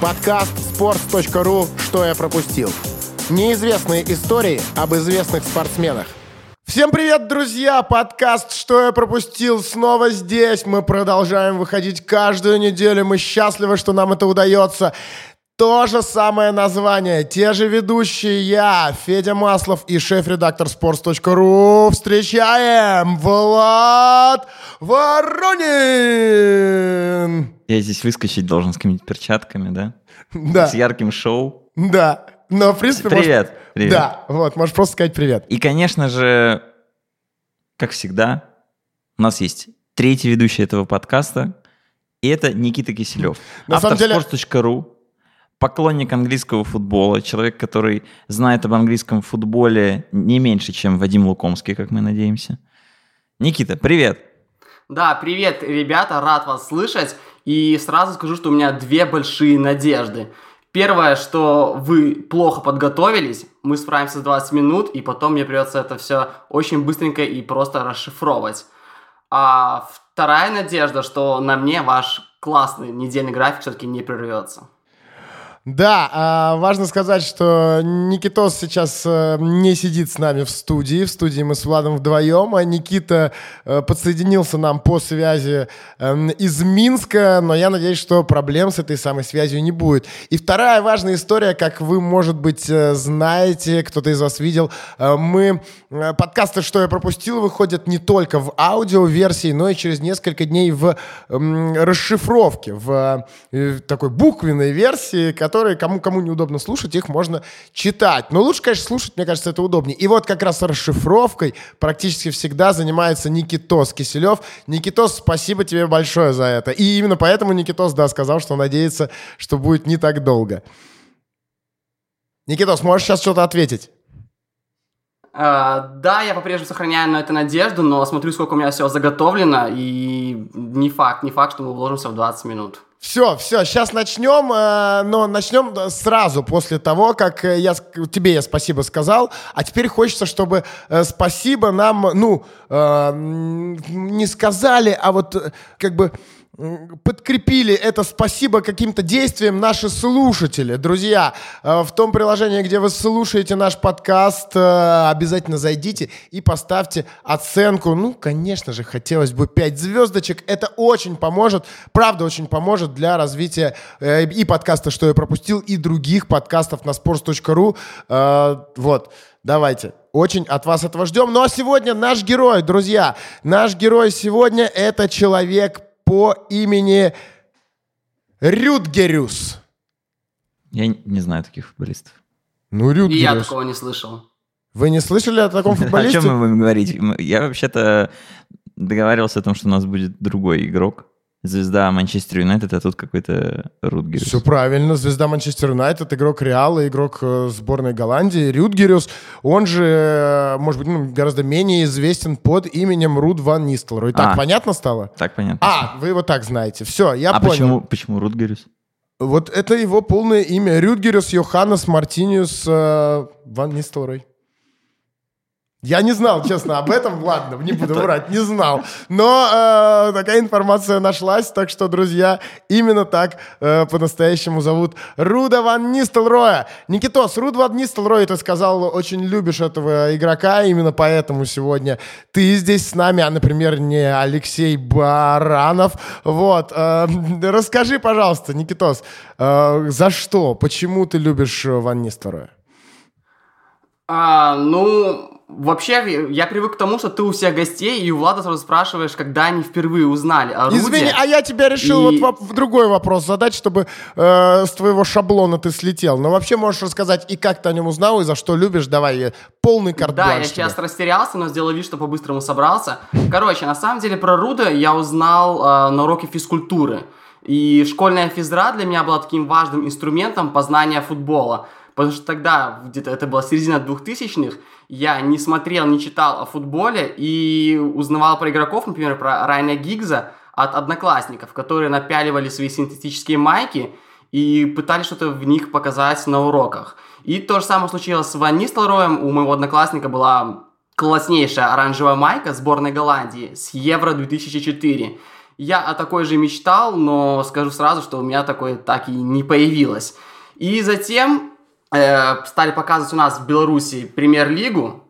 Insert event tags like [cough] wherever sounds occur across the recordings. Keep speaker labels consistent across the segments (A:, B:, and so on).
A: Подкаст sports.ru «Что я пропустил». Неизвестные истории об известных спортсменах. Всем привет, друзья! Подкаст «Что я пропустил» снова здесь. Мы продолжаем выходить каждую неделю. Мы счастливы, что нам это удается. То же самое название, те же ведущие я, Федя Маслов и шеф-редактор sports.ru. Встречаем Влад Воронин!
B: Я здесь выскочить должен с какими-то перчатками, да?
A: Да.
B: С ярким шоу.
A: Да. Но, в принципе,
B: Привет.
A: можешь-
B: Привет.
A: Да, вот, можешь просто сказать привет.
B: И, конечно же, как всегда, у нас есть третий ведущий этого подкаста, и это Никита Киселев.
A: На
B: автор
A: самом деле-
B: sports.ru, поклонник английского футбола, человек, который знает об английском футболе не меньше, чем Вадим Лукомский, как мы надеемся. Никита, привет.
C: Да, привет, ребята, рад вас слышать. И сразу скажу, что у меня две большие надежды. Первое, что вы плохо подготовились, мы справимся за 20 минут, и потом мне придется это все очень быстренько и просто расшифровывать. А вторая надежда, что на мне ваш классный недельный график все-таки не прервется.
A: Да, а, важно сказать, что Никитос сейчас э, не сидит с нами в студии. В студии мы с Владом вдвоем, а Никита э, подсоединился нам по связи эм, из Минска, но я надеюсь, что проблем с этой самой связью не будет. И вторая важная история, как вы, может быть, э, знаете, кто-то из вас видел, мы подкасты «Что я пропустил» выходят не только в аудиоверсии, но и через несколько дней в м, расшифровке, в такой буквенной версии, которые кому кому неудобно слушать, их можно читать. Но лучше, конечно, слушать, мне кажется, это удобнее. И вот как раз расшифровкой практически всегда занимается Никитос Киселев. Никитос, спасибо тебе большое за это. И именно поэтому Никитос, да, сказал, что надеется, что будет не так долго. Никитос, можешь сейчас что-то ответить?
C: А, да, я по-прежнему сохраняю на это надежду, но смотрю, сколько у меня всего заготовлено, и не факт, не факт, что мы уложимся в 20 минут.
A: Все, все, сейчас начнем, э, но начнем да, сразу после того, как э, я тебе я спасибо сказал, а теперь хочется, чтобы э, спасибо нам, ну, э, не сказали, а вот э, как бы подкрепили это спасибо каким-то действием наши слушатели. Друзья, э, в том приложении, где вы слушаете наш подкаст, э, обязательно зайдите и поставьте оценку. Ну, конечно же, хотелось бы 5 звездочек. Это очень поможет, правда очень поможет для развития э, и подкаста «Что я пропустил», и других подкастов на sports.ru. Вот, давайте. Очень от вас этого ждем. Ну а сегодня наш герой, друзья, наш герой сегодня это человек по имени Рюдгерюс.
B: Я не- знаю таких футболистов.
A: Ну,
C: И я
A: Рюдгерюс.
C: такого не слышал.
A: Вы не слышали о таком [laughs]
B: О
A: футболисте?
B: чем мы будем говорить? Я вообще-то договаривался о том, что у нас будет другой игрок. Звезда Манчестер Юнайтед, а тут какой-то Рутгерс.
A: Все правильно. Звезда Манчестер Юнайтед, игрок Реала, игрок э, сборной Голландии. Рюдгерюс, он же, э, может быть, ну, гораздо менее известен под именем Руд Ван Нистелрой. Так
B: А.
A: понятно стало?
B: Так понятно.
A: А, вы его так знаете. Все, я
B: а
A: понял.
B: почему, почему Рутгерс?
A: Вот это его полное имя. Рюдгерюс Йоханнес Мартиниус э, Ван Нистелрой. Я не знал, честно, об этом. Ладно, не буду врать, не знал. Но э, такая информация нашлась, так что, друзья, именно так э, по-настоящему зовут Руда Ван Нистелроя. Никитос, Руд Ван Нистелрой, ты сказал, очень любишь этого игрока, именно поэтому сегодня ты здесь с нами, а, например, не Алексей Баранов. Вот, э, расскажи, пожалуйста, Никитос, э, за что, почему ты любишь Ван Нистелроя?
C: А, ну, вообще, я привык к тому, что ты у всех гостей, и у Влада сразу спрашиваешь, когда они впервые узнали о Руде.
A: Извини, а я тебя решил
C: И-
A: вот воп- другой вопрос задать, чтобы э, с твоего шаблона ты слетел. Но вообще можешь рассказать и как ты о нем узнал, и за что любишь. Давай, э, полный карт
C: Да, я сейчас растерялся, но сделал вид, что по-быстрому собрался. Короче, на самом деле про Руда я узнал э, на уроке физкультуры. И школьная физра для меня была таким важным инструментом познания футбола. Потому что тогда, где-то это была середина 2000-х, я не смотрел, не читал о футболе и узнавал про игроков, например, про Райана Гигза от одноклассников, которые напяливали свои синтетические майки и пытались что-то в них показать на уроках. И то же самое случилось с Ван Нистелроем. У моего одноклассника была класснейшая оранжевая майка сборной Голландии с Евро 2004. Я о такой же мечтал, но скажу сразу, что у меня такое так и не появилось. И затем э, стали показывать у нас в Беларуси премьер-лигу.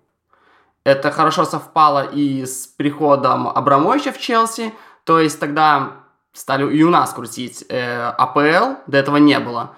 C: Это хорошо совпало и с приходом Абрамовича в Челси. То есть тогда стали и у нас крутить э, АПЛ, до этого не было.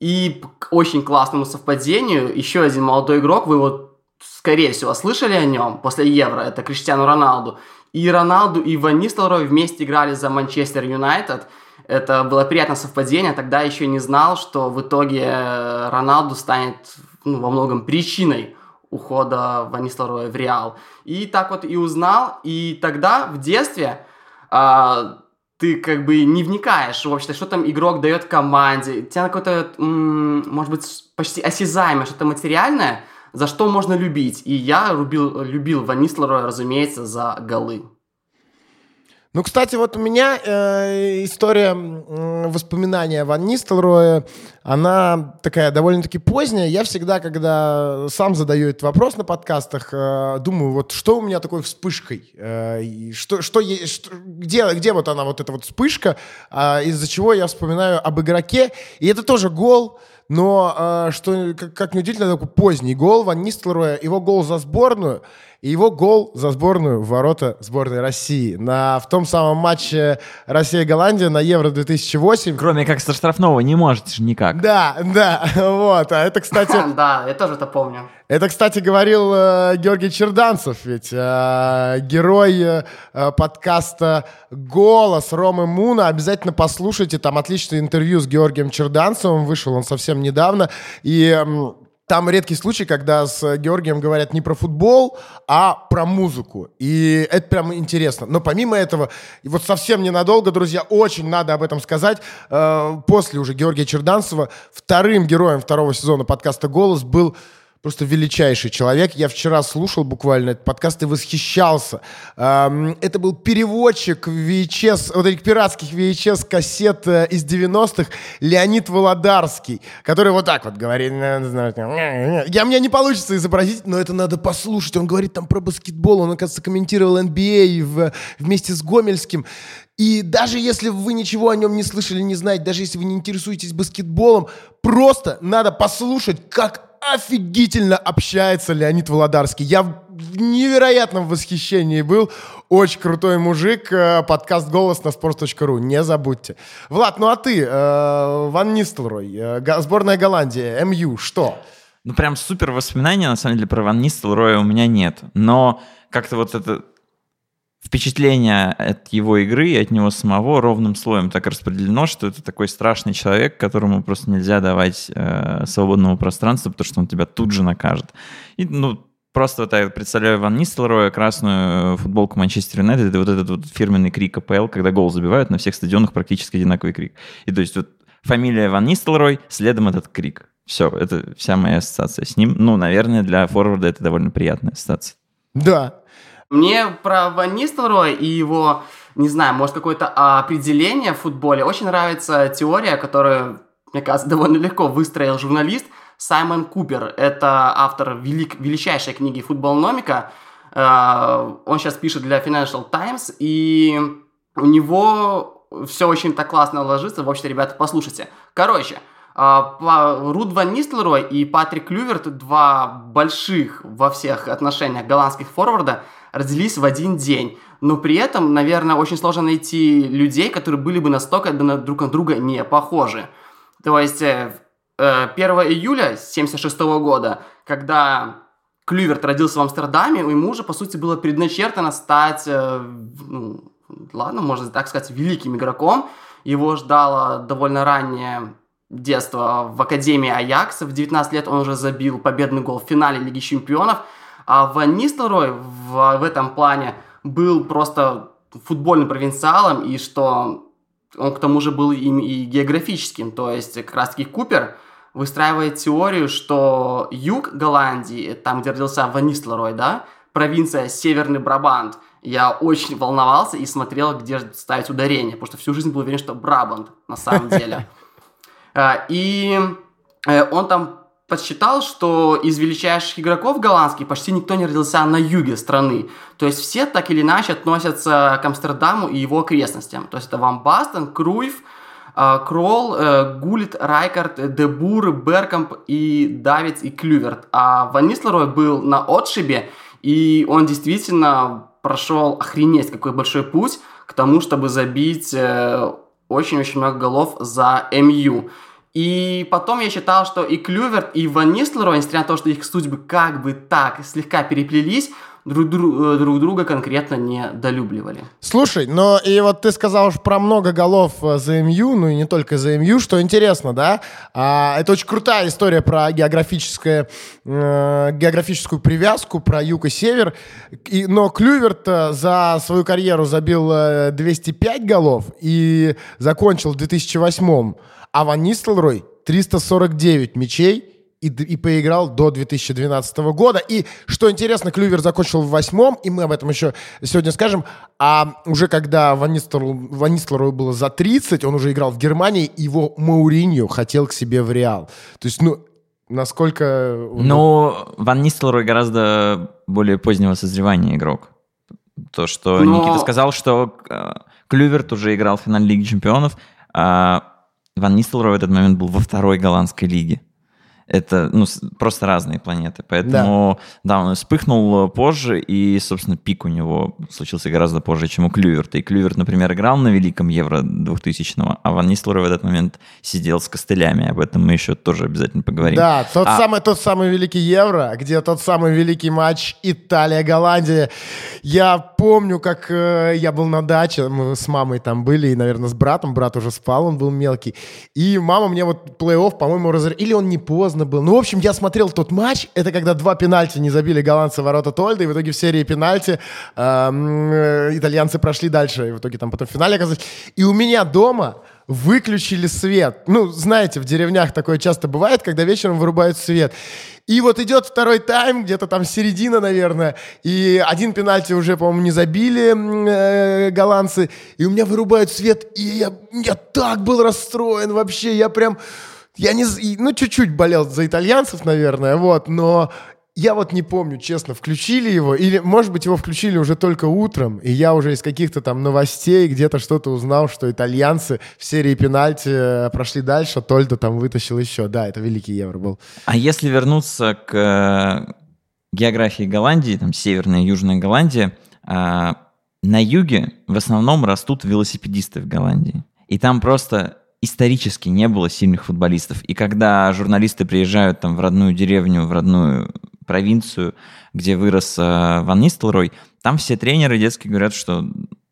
C: И к очень классному совпадению еще один молодой игрок, вы его, скорее всего, слышали о нем после Евро, это Криштиану Роналду. И Роналду, и Ван Нистелрой вместе играли за Манчестер Юнайтед. Это было приятное совпадение. Тогда еще не знал, что в итоге э, Роналду станет ну, во многом причиной ухода Ван Нистелроя в Реал. И так вот и узнал. И тогда, в детстве, а, ты как бы не вникаешь в общем что там игрок дает команде. Тебя какое-то, может быть, почти осязаемое, что-то материальное, за что можно любить. И я любил, любил Ван Нислера, разумеется, за голы.
A: Ну, кстати, вот у меня э, история э, воспоминания Ван Нистелроя, она такая довольно-таки поздняя. Я всегда, когда сам задаю этот вопрос на подкастах, э, думаю, вот что у меня такой вспышкой? Э, что, что, что, где, где вот она, вот эта вот вспышка, э, из-за чего я вспоминаю об игроке. И это тоже гол, но, э, что, как, как неудивительно, такой поздний гол Ван Нистелроя, его гол за сборную – и его гол за сборную в ворота сборной России на, в том самом матче Россия-Голландия на Евро-2008.
B: Кроме как со штрафного не можете же никак.
A: Да, да, [laughs] вот. А это, кстати... [laughs]
C: Да, я тоже это помню.
A: Это, кстати, говорил э, Георгий Черданцев, ведь э, герой э, подкаста «Голос» Ромы Муна. Обязательно послушайте, там отличное интервью с Георгием Черданцевым, вышел он совсем недавно. И... Э, там редкий случай, когда с Георгием говорят не про футбол, а про музыку. И это прям интересно. Но помимо этого, и вот совсем ненадолго, друзья, очень надо об этом сказать. Э, после уже Георгия Черданцева вторым героем второго сезона подкаста «Голос» был просто величайший человек. Я вчера слушал буквально этот подкаст и восхищался. Это был переводчик VHS, вот этих пиратских VHS кассет э, из 90-х Леонид Володарский, который вот так вот говорит. Я, мне не получится изобразить, но это надо послушать. Он говорит там про баскетбол, он, оказывается, комментировал NBA в, вместе с Гомельским. И даже если вы ничего о нем не слышали, не знаете, даже если вы не интересуетесь баскетболом, просто надо послушать, как офигительно общается Леонид Володарский. Я в невероятном восхищении был. Очень крутой мужик. Э, подкаст «Голос» на sports.ru. Не забудьте. Влад, ну а ты, э, Ван Нистелрой, э, сборная Голландии, МЮ, что?
B: Ну, прям супер воспоминания, на самом деле, про Ван Нистелроя у меня нет. Но как-то вот это впечатление от его игры и от него самого ровным слоем так распределено, что это такой страшный человек, которому просто нельзя давать э, свободного пространства, потому что он тебя тут же накажет. И, ну, просто вот я представляю Ван Нистелроя, красную футболку Манчестер Юнайтед, и вот этот вот фирменный крик АПЛ, когда гол забивают, на всех стадионах практически одинаковый крик. И то есть вот фамилия Ван Нистелрой, следом этот крик. Все, это вся моя ассоциация с ним. Ну, наверное, для форварда это довольно приятная ассоциация.
A: Да,
C: мне про Ван Нистелрой и его, не знаю, может, какое-то определение в футболе очень нравится теория, которую, мне кажется, [laughs] довольно легко выстроил журналист Саймон Купер. Это автор велик, величайшей книги «Футболномика». Э, он сейчас пишет для Financial Times, и у него все очень так классно ложится. В общем, ребята, послушайте. Короче, а, Руд Ван Нистлерой и Патрик Клюверт, два больших во всех отношениях голландских форварда, родились в один день. Но при этом, наверное, очень сложно найти людей, которые были бы настолько друг на друга не похожи. То есть 1 э, э, июля 1976 года, когда Клюверт родился в Амстердаме, ему уже, по сути, было предначертано стать, э, ну, ладно, можно так сказать, великим игроком. Его ждало довольно раннее детство в Академии Аякса. В 19 лет он уже забил победный гол в финале Лиги Чемпионов – а Ван Нистелрой в, в этом плане был просто футбольным провинциалом, и что он к тому же был им и географическим. То есть как раз-таки Купер выстраивает теорию, что юг Голландии, там, где родился Ван Нистелрой, да, провинция Северный Брабант, я очень волновался и смотрел, где ставить ударение, потому что всю жизнь был уверен, что Брабант на самом деле. А, [laughs] и э, он там подсчитал, что из величайших игроков голландских почти никто не родился на юге страны. То есть все так или иначе относятся к Амстердаму и его окрестностям. То есть это Ван Бастен, Круйф, э, Кролл, э, Гулит, Райкард, Дебур, Беркамп и Давидс и Клюверт. А Ван Нислерой был на отшибе, и он действительно прошел охренеть какой большой путь к тому, чтобы забить э, очень-очень много голов за МЮ. И потом я считал, что и Клюверт, и Ван Нислерой, несмотря на то, что их судьбы как бы так слегка переплелись, друг, друг, э, друг друга конкретно не долюбливали.
A: Слушай, но и вот ты сказал про много голов э, за МЮ, ну и не только за МЮ, что интересно, да? А, это очень крутая история про географическое, э, географическую привязку, про юг и север. И, но Клюверт за свою карьеру забил 205 э, голов и закончил в 2008 а Ван Нистелрой 349 мячей и, и поиграл до 2012 года. И, что интересно, Клювер закончил в восьмом, и мы об этом еще сегодня скажем, а уже когда Ван Нистелрою было за 30, он уже играл в Германии, его Мауриньо хотел к себе в Реал. То есть, ну, насколько...
B: Ну, Ван Нистелрой гораздо более позднего созревания игрок. То, что Но... Никита сказал, что э, Клюверт уже играл в финале Лиги Чемпионов, а Ван Нистелрой в этот момент был во второй голландской лиге. Это ну, просто разные планеты. Поэтому, да. да, он вспыхнул позже, и, собственно, пик у него случился гораздо позже, чем у Клюверта. И Клюверт, например, играл на Великом Евро 2000-го, а Ван Нислер в этот момент сидел с костылями. Об этом мы еще тоже обязательно поговорим.
A: Да, тот, а... самый, тот самый Великий Евро, где тот самый великий матч Италия-Голландия. Я помню, как э, я был на даче, мы с мамой там были, и, наверное, с братом. Брат уже спал, он был мелкий. И мама мне вот плей-офф, по-моему, разорвала. Или он не поздно поздно был. Ну, в общем, я смотрел тот матч. Это когда два пенальти не забили голландцы ворота Тольда, и в итоге в серии пенальти э, итальянцы прошли дальше. И в итоге там потом в финале оказались. И у меня дома выключили свет. Ну, знаете, в деревнях такое часто бывает, когда вечером вырубают свет. И вот идет второй тайм, где-то там середина, наверное, и один пенальти уже, по-моему, не забили э, голландцы, и у меня вырубают свет, и я, я так был расстроен вообще, я прям я не... Ну, чуть-чуть болел за итальянцев, наверное, вот, но я вот не помню, честно, включили его, или, может быть, его включили уже только утром, и я уже из каких-то там новостей где-то что-то узнал, что итальянцы в серии пенальти э, прошли дальше, а Тольдо там вытащил еще. Да, это великий Евро был.
B: А если вернуться к э, географии Голландии, там Северная и Южная Голландия, а, на юге в основном растут велосипедисты в Голландии. И там просто исторически не было сильных футболистов. И когда журналисты приезжают там в родную деревню, в родную провинцию, где вырос э, Ван Нистелрой, там все тренеры детские говорят, что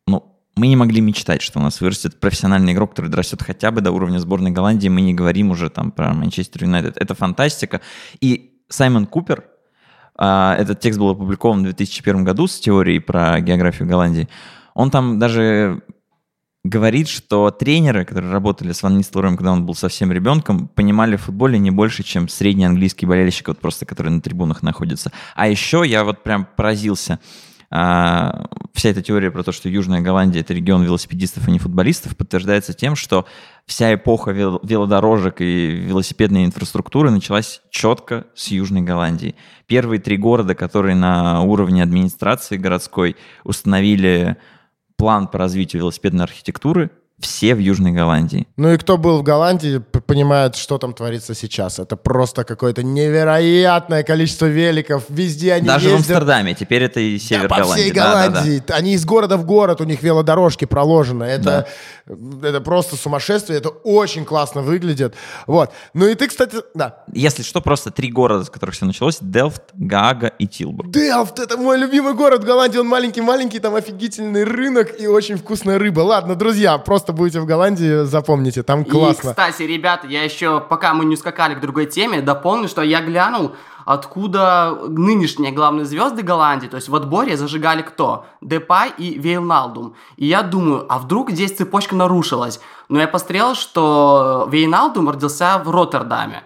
B: ну, мы не могли мечтать, что у нас вырастет профессиональный игрок, который дорастет хотя бы до уровня сборной Голландии. Мы не говорим уже там про Манчестер Юнайтед. Это фантастика. И Саймон Купер, э, этот текст был опубликован в 2001 году с теорией про географию Голландии, он там даже говорит, что тренеры, которые работали с Ван Нистелроем, когда он был совсем ребенком, понимали в футболе не больше, чем средний английский болельщик, вот просто который на трибунах находится. А еще я вот прям поразился. А, вся эта теория про то, что Южная Голландия это регион велосипедистов, а не футболистов, подтверждается тем, что вся эпоха вел- велодорожек и велосипедной инфраструктуры началась четко с Южной Голландии. Первые три города, которые на уровне администрации городской установили план по развитию велосипедной архитектуры все в Южной Голландии.
A: Ну и кто был в Голландии, понимает, что там творится сейчас. Это просто какое-то невероятное количество великов. Везде они
B: Даже
A: ездят.
B: в Амстердаме. Теперь это и север
A: да, по
B: Голландии.
A: всей Голландии. Да, да, да. Они из города в город, у них велодорожки проложены. Это, да. это просто сумасшествие. Это очень классно выглядит. Вот. Ну и ты, кстати, да.
B: Если что, просто три города, с которых все началось. Делфт, Гаага и Тилбург.
A: Делфт, это мой любимый город в Голландии. Он маленький-маленький, там офигительный рынок и очень вкусная рыба. Ладно, друзья, просто просто будете в Голландии, запомните, там классно.
C: И, кстати, ребята, я еще, пока мы не ускакали к другой теме, дополню, что я глянул, откуда нынешние главные звезды Голландии, то есть в отборе зажигали кто? Депай и Вейналдум. И я думаю, а вдруг здесь цепочка нарушилась? Но я посмотрел, что Вейналдум родился в Роттердаме,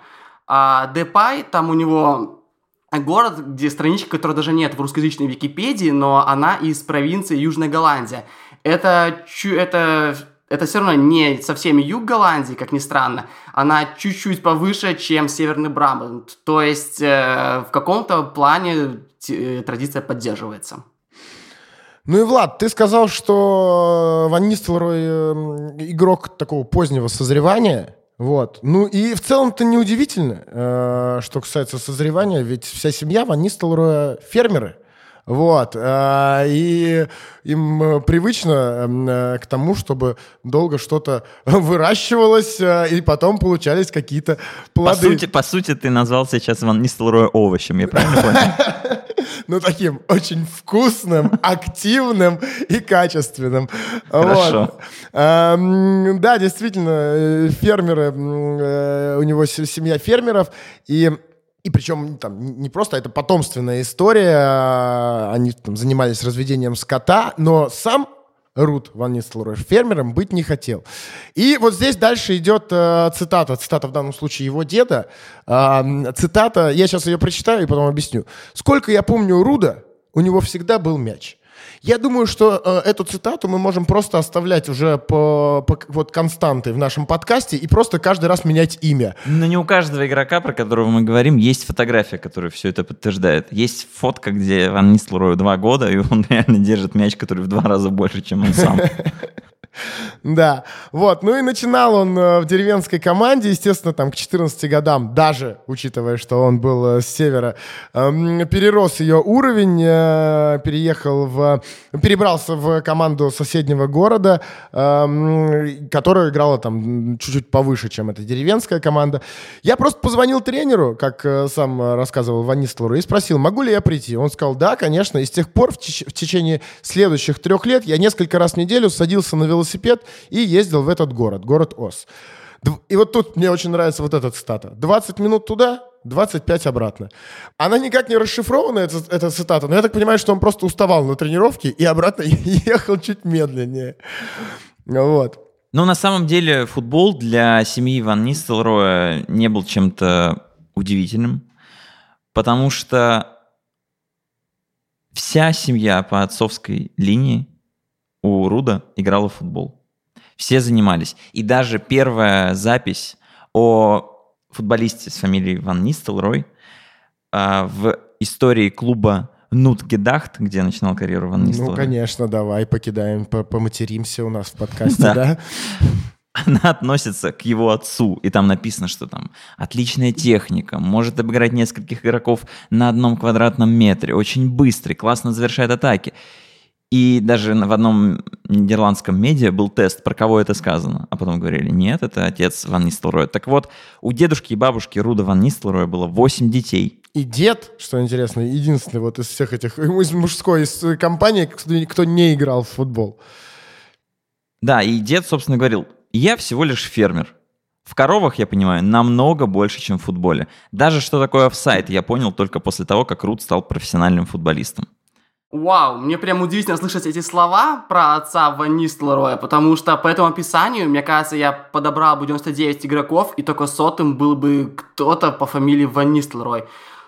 C: а Депай, там у него город, где страничка, которой даже нет в русскоязычной Википедии, но она из провинции Южная Голландия. Это, это это все равно не совсем юг Голландии, как ни странно, она чуть-чуть повыше, чем Северный Брабант. То есть э, в каком-то плане э, традиция поддерживается.
A: Ну и, Влад, ты сказал, что Ван Нистелрой э, игрок такого позднего созревания. Вот. Ну и в целом-то неудивительно, э, что касается созревания, ведь вся семья Ван Нистелроя фермеры. Вот. Э, и им э, привычно э, к тому, чтобы долго что-то [laughs] выращивалось, и потом получались какие-то плоды.
B: По сути, по сути, ты назвал сейчас Ван Нистелроя овощем, я правильно понял? [laughs]
A: Ну, таким очень вкусным, активным и качественным.
B: Хорошо.
A: Эм, да, действительно, фермеры, у него семья фермеров, и и причем там не просто это потомственная история, а, они там занимались разведением скота, но сам Рут Ван Нистелрой фермером быть не хотел. И вот здесь дальше идет э, цитата, цитата в данном случае его деда. Э, цитата, я сейчас ее прочитаю и потом объясню. «Сколько я помню Руда, у него всегда был мяч. Я думаю, что э, эту цитату мы можем просто оставлять уже по, по вот константой в нашем подкасте и просто каждый раз менять имя.
B: Но не у каждого игрока, про которого мы говорим, есть фотография, которая все это подтверждает. Есть фотка, где Ван Нистлрою два года, и он [laughs] реально держит мяч, который в два раза больше, чем он сам. [laughs]
A: Да, вот. Ну и начинал он э, в деревенской команде, естественно, там к 14 годам, даже учитывая, что он был э, с севера, эм, перерос ее уровень, э, переехал в... перебрался в команду соседнего города, эм, которая играла там чуть-чуть повыше, чем эта деревенская команда. Я просто позвонил тренеру, как сам рассказывал Ван и спросил, могу ли я прийти. Он сказал, да, конечно. И с тех пор в, теч- в течение следующих трех лет я несколько раз в неделю садился на велосипед велосипед и ездил в этот город, город Ос. И вот тут мне очень нравится вот эта цитата. 20 минут туда, 25 обратно. Она никак не расшифрована, эта, эта цитата, но я так понимаю, что он просто уставал на тренировке и обратно [laughs] ехал чуть медленнее. Вот.
B: Ну, на самом деле, футбол для семьи Ван Нистелроя не был чем-то удивительным, потому что вся семья по отцовской линии у Руда играла в футбол. Все занимались. И даже первая запись о футболисте с фамилией Ван Нистелрой а, в истории клуба Нутгедахт, где начинал карьеру Ван Нистелрой.
A: Ну, конечно, давай покидаем, поматеримся у нас в подкасте, да? [laughs]
B: Она относится к его отцу, и там написано, что там отличная техника, может обыграть нескольких игроков на одном квадратном метре, очень быстрый, классно завершает атаки. И даже в одном нидерландском медиа был тест, про кого это сказано. А потом говорили, нет, это отец Ван Нистелроя. Так вот, у дедушки и бабушки Руда Ван Нистелроя было 8 детей.
A: И дед, что интересно, единственный вот из всех этих, из мужской из компании, кто не играл в футбол.
B: Да, и дед, собственно, говорил, я всего лишь фермер. В коровах, я понимаю, намного больше, чем в футболе. Даже что такое офсайт, я понял только после того, как Руд стал профессиональным футболистом.
C: Вау, мне прям удивительно слышать эти слова про отца Ван Нистлроя, потому что по этому описанию, мне кажется, я подобрал бы 99 игроков, и только сотым был бы кто-то по фамилии Ван Нистлрой.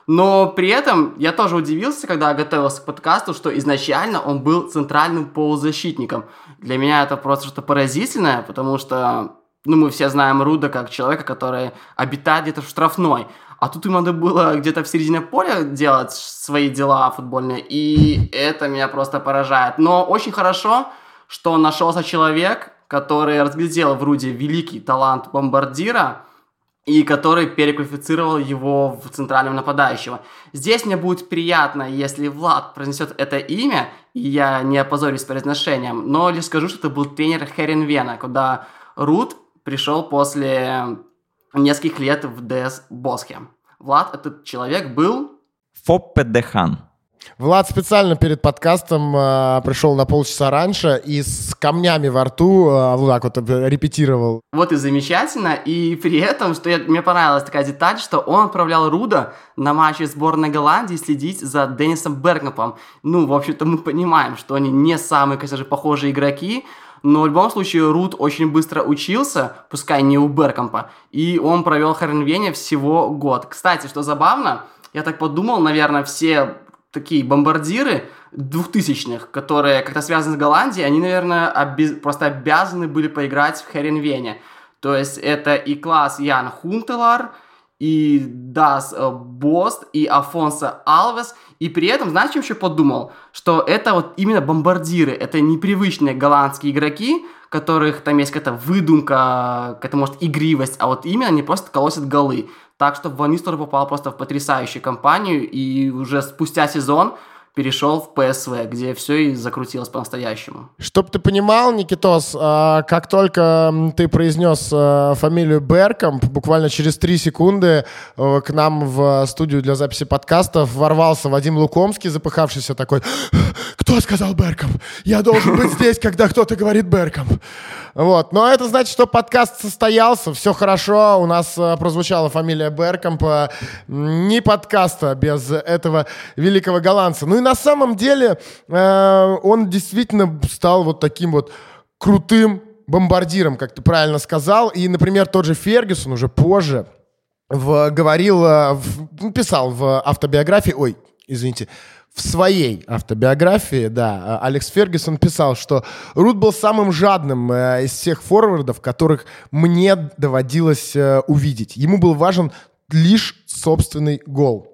C: Но при этом я тоже удивился, когда готовился к подкасту, что изначально он был центральным полузащитником. Для меня это просто что-то поразительное, потому что ну, мы все знаем Руда как человека, который обитает где-то в штрафной. А тут им надо было где-то в середине поля делать свои дела футбольные, и это меня просто поражает. Но очень хорошо, что нашелся человек, который разглядел в Руде великий талант бомбардира, и который переквалифицировал его в центрального нападающего. Здесь мне будет приятно, если Влад произнесет это имя, и я не опозорюсь произношением, но лишь скажу, что это был тренер Херенвена, куда Руд пришел после нескольких лет в ДС Босхе. Влад, этот человек был...
B: Фоппе Дехан.
A: Влад специально перед подкастом э, пришел на полчаса раньше и с камнями во рту э, вот так вот репетировал.
C: Вот и замечательно. И при этом, что я, мне понравилась такая деталь, что он отправлял Руда на матчи сборной Голландии следить за Деннисом Бергнапом. Ну, в общем-то, мы понимаем, что они не самые, конечно же, похожие игроки, но в любом случае Рут очень быстро учился, пускай не у Беркомпа, и он провел Харенвене всего год. Кстати, что забавно, я так подумал, наверное, все такие бомбардиры двухтысячных, которые как-то связаны с Голландией, они, наверное, оби- просто обязаны были поиграть в Херенвене. То есть это и класс Ян Хунтелар, и Дас э, Бост, и Афонсо Алвес. И при этом, знаешь, чем еще подумал? Что это вот именно бомбардиры, это непривычные голландские игроки, которых там есть какая-то выдумка, какая-то, может, игривость, а вот именно они просто колосят голы. Так что Ван Нистер попал просто в потрясающую компанию, и уже спустя сезон перешел в ПСВ, где все и закрутилось по-настоящему.
A: Чтоб ты понимал, Никитос, а, как только ты произнес а, фамилию Беркомп, буквально через три секунды э, к нам в студию для записи подкастов ворвался Вадим Лукомский, запыхавшийся такой, кто сказал Беркомп? Я должен быть [laughs] здесь, когда кто-то говорит Беркомп. Вот. Но это значит, что подкаст состоялся, все хорошо, у нас э, прозвучала фамилия Беркомпа, не подкаста без этого великого голландца. Ну и на самом деле э, он действительно стал вот таким вот крутым бомбардиром, как ты правильно сказал. И, например, тот же Фергюсон уже позже в, говорил, э, в, писал в автобиографии, ой, извините, в своей автобиографии, да, Алекс Фергюсон писал, что Рут был самым жадным э, из всех форвардов, которых мне доводилось э, увидеть. Ему был важен лишь собственный гол.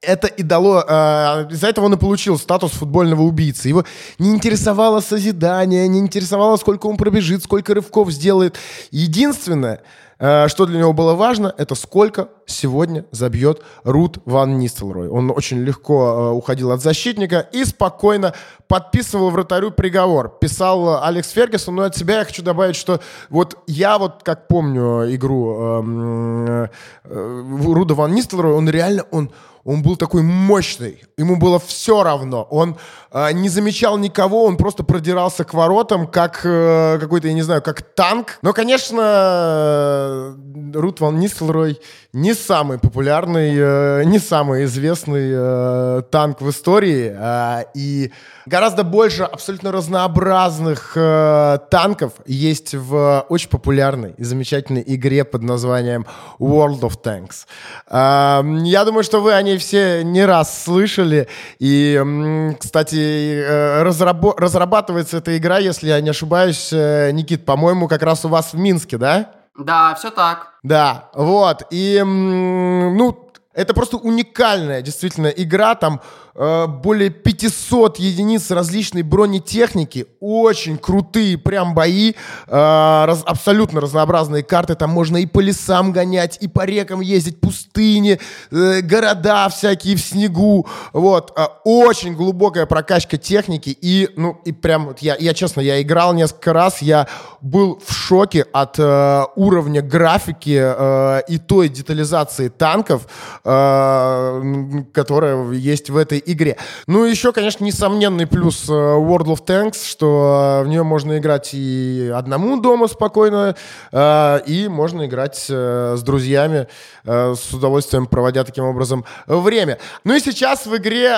A: Это и дало, э, из-за этого он и получил статус футбольного убийцы. Его не интересовало созидание, не интересовало, сколько он пробежит, сколько рывков сделает. Единственное, что для него было важно, это сколько сегодня забьет Рут Ван Нистелрой. Он очень легко э, уходил от защитника и спокойно подписывал вратарю приговор. Писал Алекс Фергюсон, но от себя я хочу добавить, что вот я вот как помню игру э, э, Руда Ван Нистелрой, он реально, он, он был такой мощный, ему было все равно, он э, не замечал никого, он просто продирался к воротам, как э, какой-то, я не знаю, как танк. Но, конечно, э, Рут Ван Нистелрой не самый популярный, э, не самый известный э, танк в истории, э, и гораздо больше абсолютно разнообразных э, танков есть в очень популярной и замечательной игре под названием World of Tanks. Э, я думаю, что вы о ней все не раз слышали. И, кстати, э, разрабо- разрабатывается эта игра, если я не ошибаюсь, э, Никит, по-моему, как раз у вас в Минске, да?
C: Да, все так.
A: Да, вот. И, ну, это просто уникальная действительно игра. Там более 500 единиц различной бронетехники, очень крутые прям бои, э, раз, абсолютно разнообразные карты, там можно и по лесам гонять, и по рекам ездить, пустыни, э, города всякие в снегу, вот, очень глубокая прокачка техники, и, ну, и прям, вот я, я честно, я играл несколько раз, я был в шоке от э, уровня графики э, и той детализации танков, э, которая есть в этой игре. Ну, еще, конечно, несомненный плюс э, World of Tanks, что э, в нее можно играть и одному дома спокойно, э, и можно играть с друзьями, с удовольствием проводя таким образом время. Ну и сейчас в игре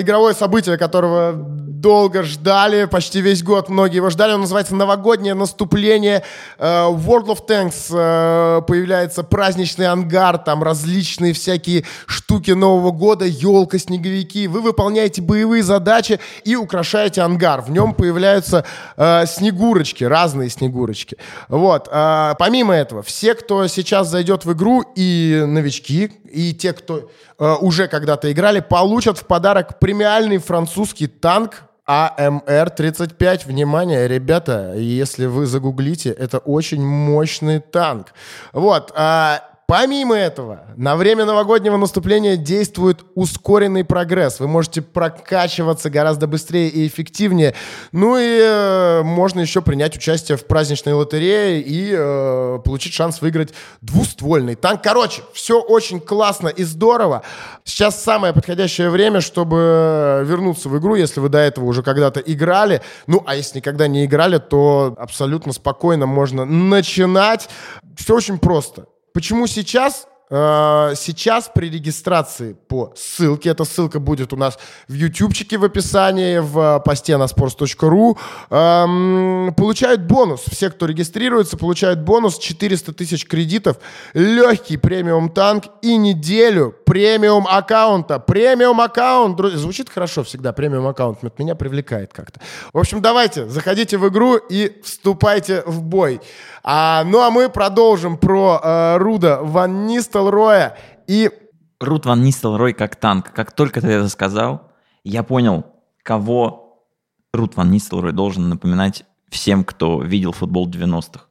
A: игровое событие, которого долго ждали, почти весь год многие его ждали, он называется «Новогоднее наступление». World of Tanks появляется праздничный ангар, там различные всякие штуки Нового года, елка, снеговики, боевики, вы выполняете боевые задачи и украшаете ангар. В нем появляются э, снегурочки, разные снегурочки. Вот. Э, помимо этого, все, кто сейчас зайдет в игру, и новички, и те, кто э, уже когда-то играли, получат в подарок премиальный французский танк АМР-35. Внимание, ребята, если вы загуглите, это очень мощный танк. Вот. Э, Помимо этого, на время новогоднего наступления действует ускоренный прогресс. Вы можете прокачиваться гораздо быстрее и эффективнее. Ну и э, можно еще принять участие в праздничной лотерее и э, получить шанс выиграть двуствольный танк. Короче, все очень классно и здорово. Сейчас самое подходящее время, чтобы вернуться в игру, если вы до этого уже когда-то играли. Ну, а если никогда не играли, то абсолютно спокойно можно начинать. Все очень просто Почему сейчас? э, сейчас при регистрации по ссылке, эта ссылка будет у нас в ютубчике в описании, в посте на sports.ru, эм, получают бонус. Все, кто регистрируется, получают бонус 400 тысяч кредитов, легкий премиум танк и неделю премиум аккаунта. Премиум аккаунт, друзья, звучит хорошо всегда, премиум аккаунт, это меня привлекает как-то. В общем, давайте, заходите в игру и вступайте в бой. А, ну а мы продолжим про э, Руда Ван Нистелроя и...
B: Руд Ван Нистелрой как танк. Как только ты это сказал, я понял, кого Руд Ван Нистелрой должен напоминать всем, кто видел футбол 90-х.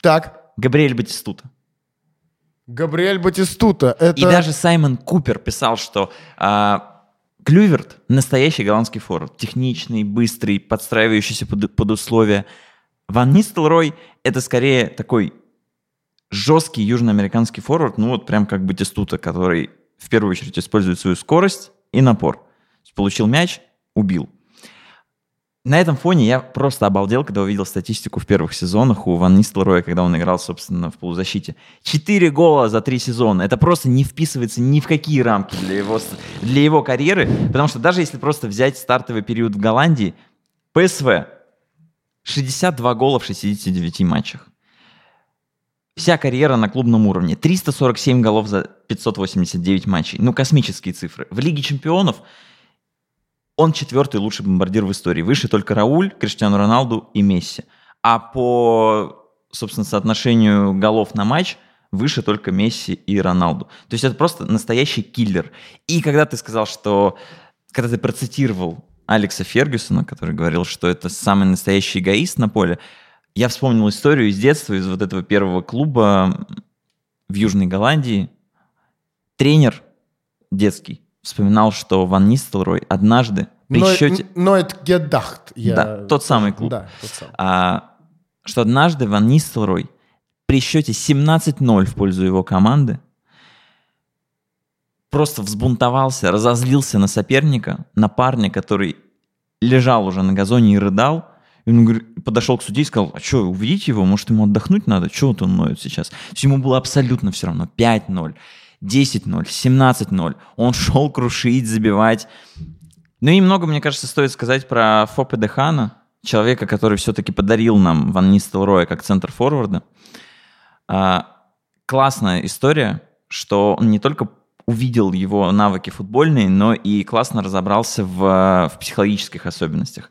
A: Так.
B: Габриэль Батистута.
A: Габриэль Батистута. Это...
B: И даже Саймон Купер писал, что а, Клюверт настоящий голландский форвард. Техничный, быстрый, подстраивающийся под, под условия. Ван Нистелрой — это скорее такой жесткий южноамериканский форвард, ну вот прям как Батистута, который в первую очередь использует свою скорость и напор. Получил мяч, убил. На этом фоне я просто обалдел, когда увидел статистику в первых сезонах у Ван Нистелроя, когда он играл, собственно, в полузащите. Четыре гола за три сезона. Это просто не вписывается ни в какие рамки для его, для его карьеры, потому что даже если просто взять стартовый период в Голландии, ПСВ 62 гола в 69 матчах. Вся карьера на клубном уровне. 347 голов за 589 матчей. Ну, космические цифры. В Лиге чемпионов он четвертый лучший бомбардир в истории. Выше только Рауль, Криштиану Роналду и Месси. А по, собственно, соотношению голов на матч выше только Месси и Роналду. То есть это просто настоящий киллер. И когда ты сказал, что... Когда ты процитировал Алекса Фергюсона, который говорил, что это самый настоящий эгоист на поле, я вспомнил историю из детства, из вот этого первого клуба в Южной Голландии. Тренер детский вспоминал, что Ван Нистелрой однажды при
A: но,
B: счете...
A: Но это Гедахт. Я...
B: Да, тот самый клуб.
A: Да, тот самый.
B: А, что однажды Ван Нистелрой при счете 17-0 в пользу его команды просто взбунтовался, разозлился на соперника, на парня, который лежал уже на газоне и рыдал. И он говорит, подошел к судье и сказал, а что, увидите его, может, ему отдохнуть надо? Чего вот он ноет сейчас? Ему было абсолютно все равно. 5-0, 10-0, 17-0. Он шел крушить, забивать. Ну и много, мне кажется, стоит сказать про Фопе Дехана, человека, который все-таки подарил нам Ван Нистелроя как центр форварда. А, классная история, что он не только увидел его навыки футбольные, но и классно разобрался в, в психологических особенностях.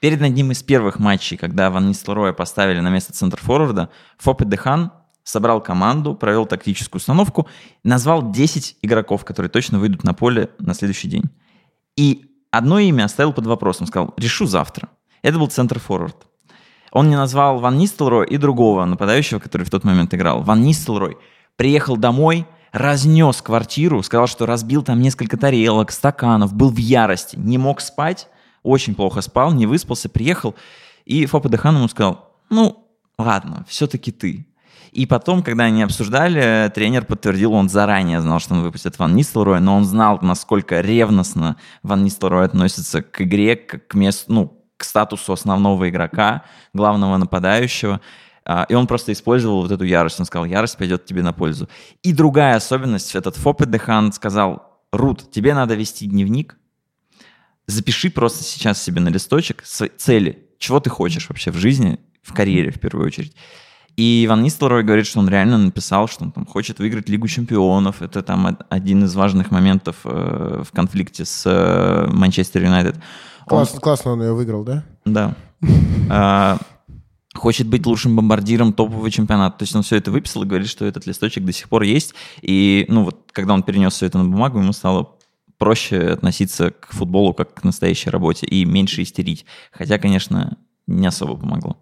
B: Перед одним из первых матчей, когда Ван Нистелроя поставили на место центр форварда, Фопе Дехан собрал команду, провел тактическую установку, назвал 10 игроков, которые точно выйдут на поле на следующий день. И одно имя оставил под вопросом, сказал, решу завтра. Это был центр форвард. Он не назвал Ван Нистелрой и другого нападающего, который в тот момент играл. Ван Нистелрой приехал домой, разнес квартиру, сказал, что разбил там несколько тарелок, стаканов, был в ярости, не мог спать, очень плохо спал, не выспался, приехал, и Фопа Дехан ему сказал, ну, ладно, все-таки ты. И потом, когда они обсуждали, тренер подтвердил, он заранее знал, что он выпустит Ван Нистелрой, но он знал, насколько ревностно Ван Нистелрой относится к игре, к месту, ну, к статусу основного игрока, главного нападающего. А, и он просто использовал вот эту ярость. Он сказал, ярость пойдет тебе на пользу. И другая особенность, этот Фопе Дехан сказал, Рут, тебе надо вести дневник, запиши просто сейчас себе на листочек цели, чего ты хочешь вообще в жизни, в карьере в первую очередь. И Иван Нистелрой говорит, что он реально написал, что он там хочет выиграть Лигу чемпионов. Это там один из важных моментов э, в конфликте с э, Манчестер Юнайтед.
A: Класс, он... Классно он ее выиграл, да?
B: Да. [laughs] А, хочет быть лучшим бомбардиром топового чемпионата. То есть он все это выписал и говорит, что этот листочек до сих пор есть. И, ну вот, когда он перенес все это на бумагу, ему стало проще относиться к футболу как к настоящей работе и меньше истерить. Хотя, конечно, не особо помогло.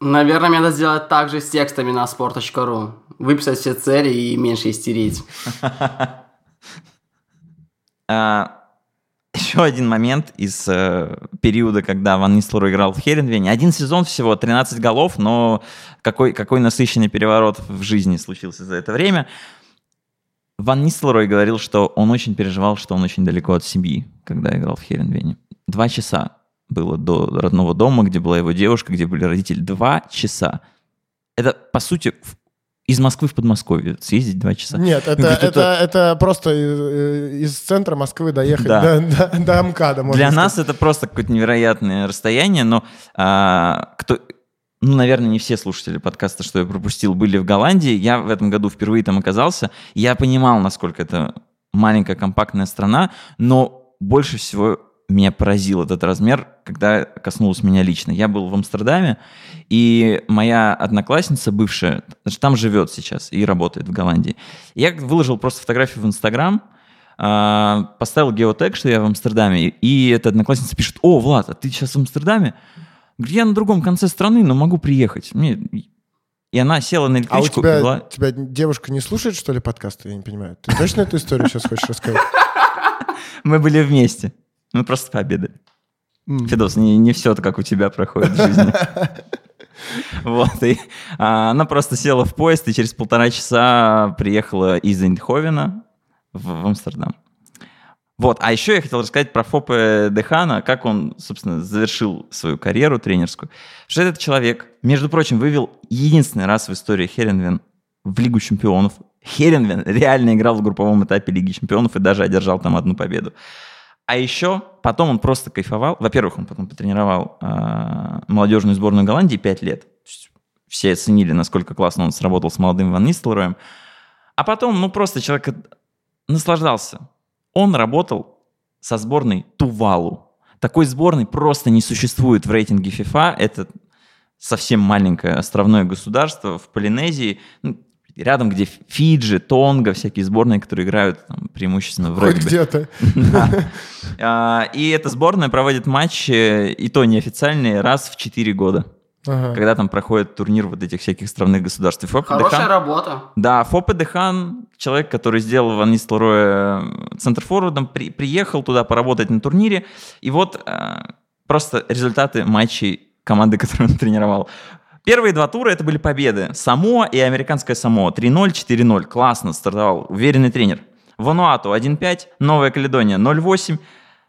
C: Наверное, мне надо сделать так же с текстами на sport.ru. Выписать все цели и меньше истерить. [laughs]
B: Еще один момент из э, периода, когда Ван Нислор играл в Херенвене. Один сезон всего, 13 голов, но какой, какой насыщенный переворот в жизни случился за это время. Ван Нислорой говорил, что он очень переживал, что он очень далеко от семьи, когда играл в Херенвене. Два часа было до родного дома, где была его девушка, где были родители. Два часа. Это, по сути, из Москвы в Подмосковье съездить два часа.
A: Нет, это,
B: Говорит,
A: это, это просто из, из центра Москвы доехать
B: Да.
A: до, до, до МКАДа.
B: Для
A: сказать.
B: нас это просто какое-то невероятное расстояние, но а, кто, ну, наверное, не все слушатели подкаста, что я пропустил, были в Голландии. Я в этом году впервые там оказался. Я понимал, насколько это маленькая компактная страна, но больше всего меня поразил этот размер, когда коснулось меня лично. Я был в Амстердаме, и моя одноклассница бывшая, там живет сейчас и работает в Голландии. Я выложил просто фотографию в Инстаграм, а, поставил геотег, что я в Амстердаме, и эта одноклассница пишет, о, Влад, а ты сейчас в Амстердаме? Говорю, я на другом конце страны, но могу приехать. Мне... И она села на
A: А у
B: электричку,
A: тебя,
B: привела-
A: тебя девушка не слушает, что ли, подкасты? Я не понимаю. Ты точно эту историю сейчас хочешь рассказать? [laughs]
B: Мы были вместе. Мы просто пообедали.
A: М.
B: Федос, не, не все как у тебя проходит в жизни. [laughs] Вот, и а, она просто села в поезд и через полтора часа приехала из Эйндховена в, в Амстердам. Вот, а еще я хотел рассказать про Фопе Дехана, как он, собственно, завершил свою карьеру тренерскую. Что этот человек, между прочим, вывел единственный раз в истории Херенвен в Лигу чемпионов. Херенвен реально играл в групповом этапе Лиги чемпионов и даже одержал там одну победу. А еще потом он просто кайфовал. Во-первых, он потом потренировал э, молодежную сборную Голландии 5 лет. Все оценили, насколько классно он сработал с молодым Ван Нистелроем. А потом, ну, просто человек наслаждался. Он работал со сборной Тувалу. Такой сборной просто не существует в рейтинге FIFA. Это совсем маленькое островное государство в Полинезии, рядом, где Фиджи, Тонга, всякие сборные, которые играют там, преимущественно в
A: Хоть
B: регби.
A: где-то. [laughs]
B: А, И эта сборная проводит матчи, и то неофициальные, раз в 4 года,
A: Ага.
B: когда там проходит турнир вот этих всяких островных государств. И Фоп
C: Хорошая
B: Дехан-
C: работа.
B: да, Фопе Дехан, человек, который сделал Ван Нистелрooя центрфорвардом, при- приехал туда поработать на турнире. И вот э, просто результаты матчей команды, [laughs] которую он тренировал. Первые два тура это были победы. Самоа и американская Самоа. 3-0, 4-0. Классно стартовал. Уверенный тренер. Вануату 1-5, Новая Каледония 0-8,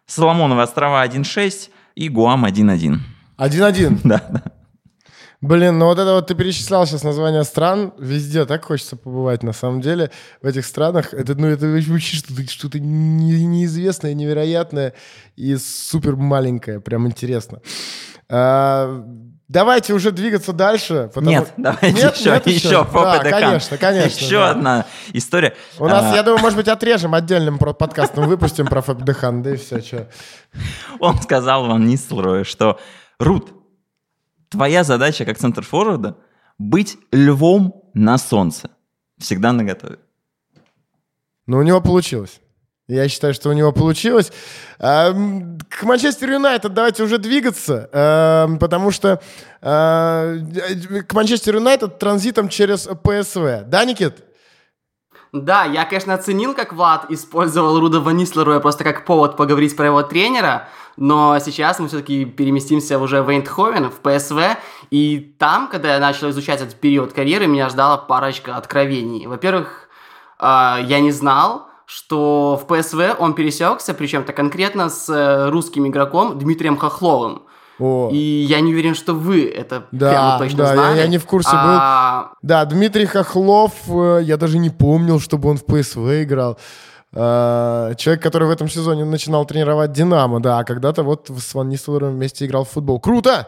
B: Соломоновы острова 1-6 и Гуам 1-1.
A: Один-один. [laughs]
B: Да, да.
A: Блин, ну вот это вот ты перечислял сейчас названия стран, везде так хочется побывать, на самом деле, в этих странах. Это, ну, это вообще что-то, что-то не- неизвестное, невероятное и супер маленькое, прям интересно. А, давайте уже двигаться дальше. потому-
B: Нет, [laughs] давайте
A: Нет,
B: еще,
A: нет
B: еще,
A: еще?
B: Фопе
A: Да,
B: Дехан.
A: конечно, конечно,
B: Еще
A: да.
B: одна история.
A: У нас,
B: А,
A: я думаю, может быть, отрежем отдельным подкастом, выпустим про Фабдехан, да и все, что.
B: Он сказал Ван Нистелрою, что Рут, твоя задача как центр форварда быть львом на солнце. Всегда наготове.
A: Но у него получилось. Я считаю, что у него получилось. Эм, К Манчестер Юнайтед давайте уже двигаться, эм, потому что э, к Манчестер Юнайтед транзитом через ПСВ. Да, Никит?
C: Да, я, конечно, оценил, как Влад использовал Руда Ванислеруя просто как повод поговорить про его тренера, но сейчас мы все-таки переместимся уже в Эйндховен, в ПСВ, и там, когда я начал изучать этот период карьеры, меня ждала парочка откровений. Во-первых, э, я не знал, что в ПСВ он пересекся, причем-то конкретно с э, русским игроком Дмитрием Хохловым.
A: О,
C: И я не уверен, что вы это
A: Да,
C: прямо точно
A: да, я-
C: знали.
A: я не в курсе
C: А,
A: Да, Дмитрий Хохлов, э, я даже не помнил, чтобы он в ПСВ играл. Э, Человек, который в этом сезоне начинал тренировать Динамо, да, а когда-то вот с Ван Нистелроем вместе играл в футбол. Круто!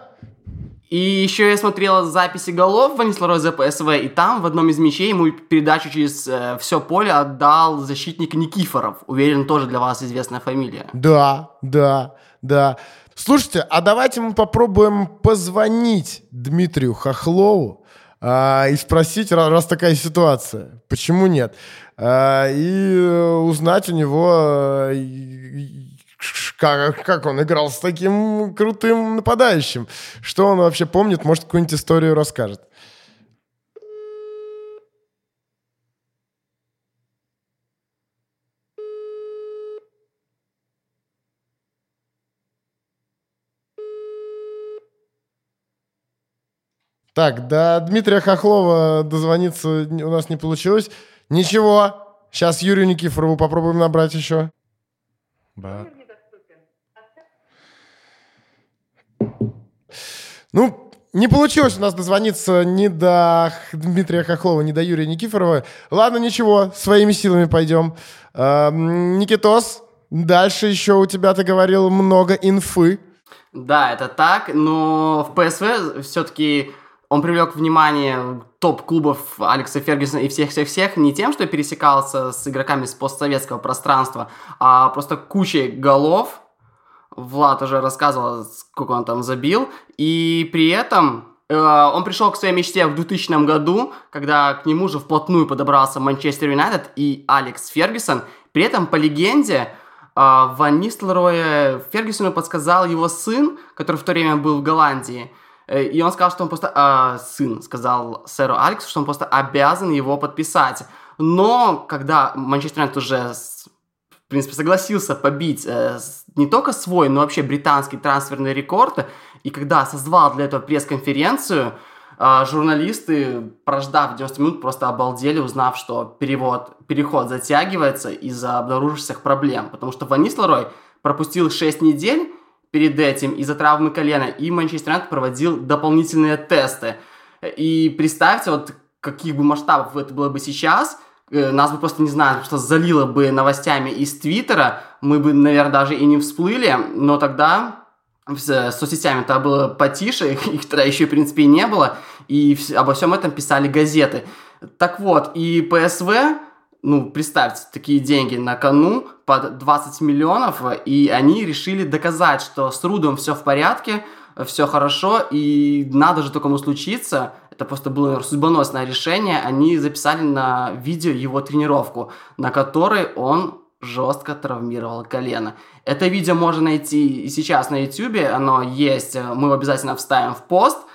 C: И еще я смотрел записи голов Ванислава за ПСВ, и там в одном из мячей ему передачу через все поле отдал защитник Никифоров. Уверен, тоже для вас известная фамилия.
A: Да, да, да. Слушайте, а давайте мы попробуем позвонить Дмитрию Хохлову а, и спросить, ра- раз такая ситуация, почему нет, А, и э, узнать у него, э, и- и- как, как он играл с таким крутым нападающим, что он вообще помнит, может, какую-нибудь историю расскажет. Так, до Дмитрия Хохлова дозвониться у нас не получилось. Ничего, сейчас Юрию Никифорову попробуем набрать еще. Ба. Ну, Не получилось у нас дозвониться ни до Дмитрия Хохлова, ни до Юрия Никифорова. Ладно, ничего, своими силами пойдем. Э, Никитос, дальше еще у тебя, ты говорил, много инфы.
C: Да, это так, но в ПСВ все-таки он привлек внимание топ-клубов Алекса Фергюсона и всех-всех-всех не тем, что пересекался с игроками с постсоветского пространства, а просто кучей голов. Влад уже рассказывал, сколько он там забил. И при этом э, он пришел к своей мечте в 2000 году, когда к нему же вплотную подобрался Манчестер Юнайтед и Алекс Фергюсон. При этом, по легенде, э, Ван Нистелрой Фергюсону подсказал его сын, который в то время был в Голландии – Э, и он сказал, что он просто... Э, сын сказал сэру Алексу, что он просто обязан его подписать. Но когда Манчестер Юнайтед уже, принципе, согласился побить э, не только свой, но вообще британский трансферный рекорд, и когда созвал для этого пресс-конференцию, э, журналисты, прождав 90 минут, просто обалдели, узнав, что перевод, переход затягивается из-за обнаружившихся проблем. Потому что Ван Нислерой пропустил 6 недель, перед этим из-за травмы колена, и Манчестер Юнайтед проводил дополнительные тесты. И представьте, вот каких бы масштабов это было бы сейчас, нас бы просто, не знаю, что залило бы новостями из Твиттера, мы бы, наверное, даже и не всплыли, но тогда с соцсетями-то было потише, [laughs] их тогда еще, в принципе, и не было, и обо всем этом писали газеты. Так вот, и ПСВ ну, представьте, такие деньги на кону под 20 миллионов, и они решили доказать, что с Рудом все в порядке, все хорошо, и надо же такому случиться, это просто было судьбоносное решение, они записали на видео его тренировку, на которой он жестко травмировал колено. Это видео можно найти и сейчас на YouTube, оно есть, мы его обязательно вставим в пост –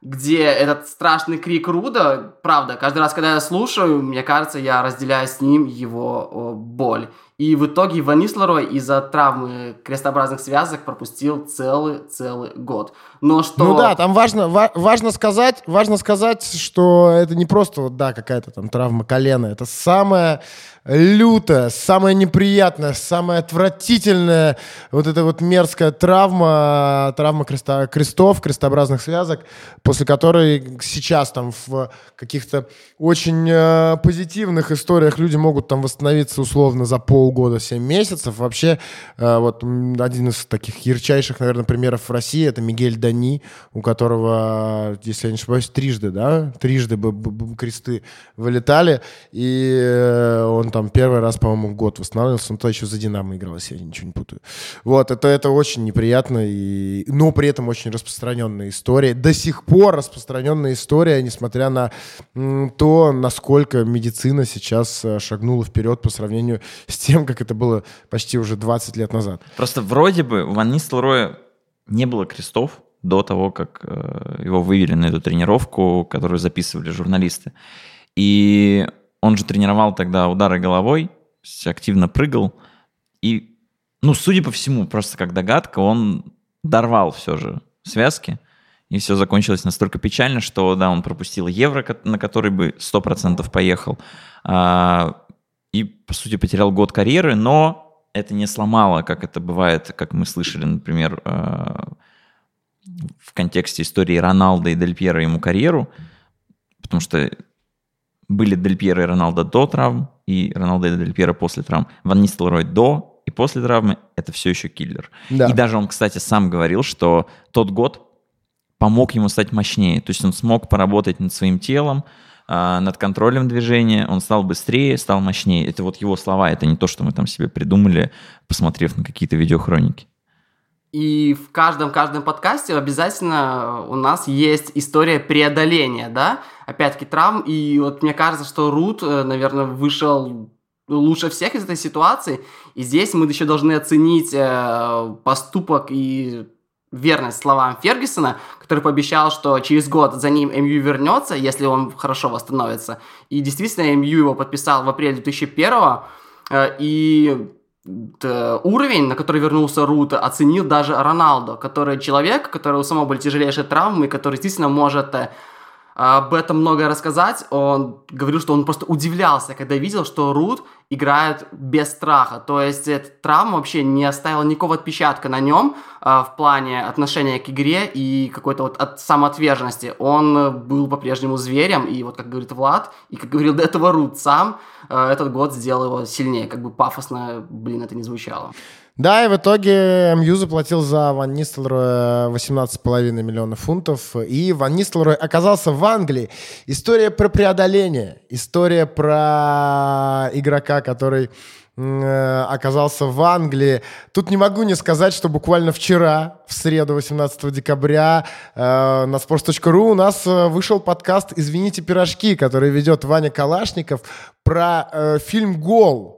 C: где этот страшный крик Руда, правда, каждый раз, когда я слушаю, мне кажется, я разделяю с ним его боль. И в итоге Ван Нислерой из-за травмы крестообразных связок пропустил целый-целый год. Но что...
A: Ну да, там важно, ва- важно, сказать, важно сказать, что это не просто, вот, да, какая-то там травма колена. Это самое лютая, самая неприятная, самая отвратительная вот эта вот мерзкая травма, травма креста, крестов, крестообразных связок, после которой сейчас там в каких-то очень э, позитивных историях люди могут там восстановиться условно за полгода, 7 месяцев. Вообще, э, вот один из таких ярчайших, наверное, примеров в России это Мигель Дани, у которого, если я не ошибаюсь, трижды, да, трижды бы, кресты вылетали, и э, он там первый раз, по-моему, год восстанавливался, он тогда еще за Динамо играл, если я ничего не путаю. Вот, это, это очень неприятно, и, но при этом очень распространенная история. До сих пор распространенная история, несмотря на то, насколько медицина сейчас э, шагнула вперед по сравнению с тем, как это было почти уже 20 лет назад.
B: Просто вроде бы у Ван Нистелроя не было крестов до того, как э, его вывели на эту тренировку, которую записывали журналисты. И он же тренировал тогда удары головой, активно прыгал. И, ну, судя по всему, просто как догадка, он дорвал все же связки. И все закончилось настолько печально, что, да, он пропустил евро, на который бы 100% поехал. А, и, по сути, потерял год карьеры, но это не сломало, как это бывает, как мы слышали, например, а, в контексте истории Роналда и Дель Пьера ему карьеру, потому что были Дель Пьеро и Роналдо до травм, и Роналдо и Дель Пьеро после травм. Ван Нистелрой до и после травмы — это все еще киллер. Да. И даже он, кстати, сам говорил, что тот год помог ему стать мощнее. То есть он смог поработать над своим телом, а, над контролем движения, он стал быстрее, стал мощнее. Это вот его слова, это не то, что мы там себе придумали, посмотрев на какие-то видеохроники.
C: И в каждом-каждом подкасте обязательно у нас есть история преодоления, да, опять-таки травм, и вот мне кажется, что Рут, э, наверное, вышел лучше всех из этой ситуации, и здесь мы еще должны оценить э, поступок и верность словам Фергюсона, который пообещал, что через год за ним МЮ вернется, если он хорошо восстановится. И действительно, МЮ его подписал в апреле 2001 э, и уровень, на который вернулся Рут, оценил даже Роналдо, который человек, который у самого были тяжелейшие травмы, который действительно может э, об этом многое рассказать. Он говорил, что он просто удивлялся, когда видел, что Руд играет без страха. То есть эта травма вообще не оставила никакого отпечатка на нем э, в плане отношения к игре и какой-то вот от самоотверженности. Он был по-прежнему зверем, и вот как говорит Влад, и как говорил до этого Руд сам, э, этот год сделал его сильнее. Как бы пафосно, блин, это не звучало.
A: Да, и в итоге МЮ заплатил за Ван Нистелроя 18,5 миллионов фунтов, и Ван Нистелрой оказался в Англии. История про преодоление, история про игрока, который э, оказался в Англии. Тут не могу не сказать, что буквально вчера, в среду, 18 декабря, э, на sports.ru у нас э, вышел подкаст «Извините, пирожки», который ведет Ваня Калашников про э, фильм «Гол», Э,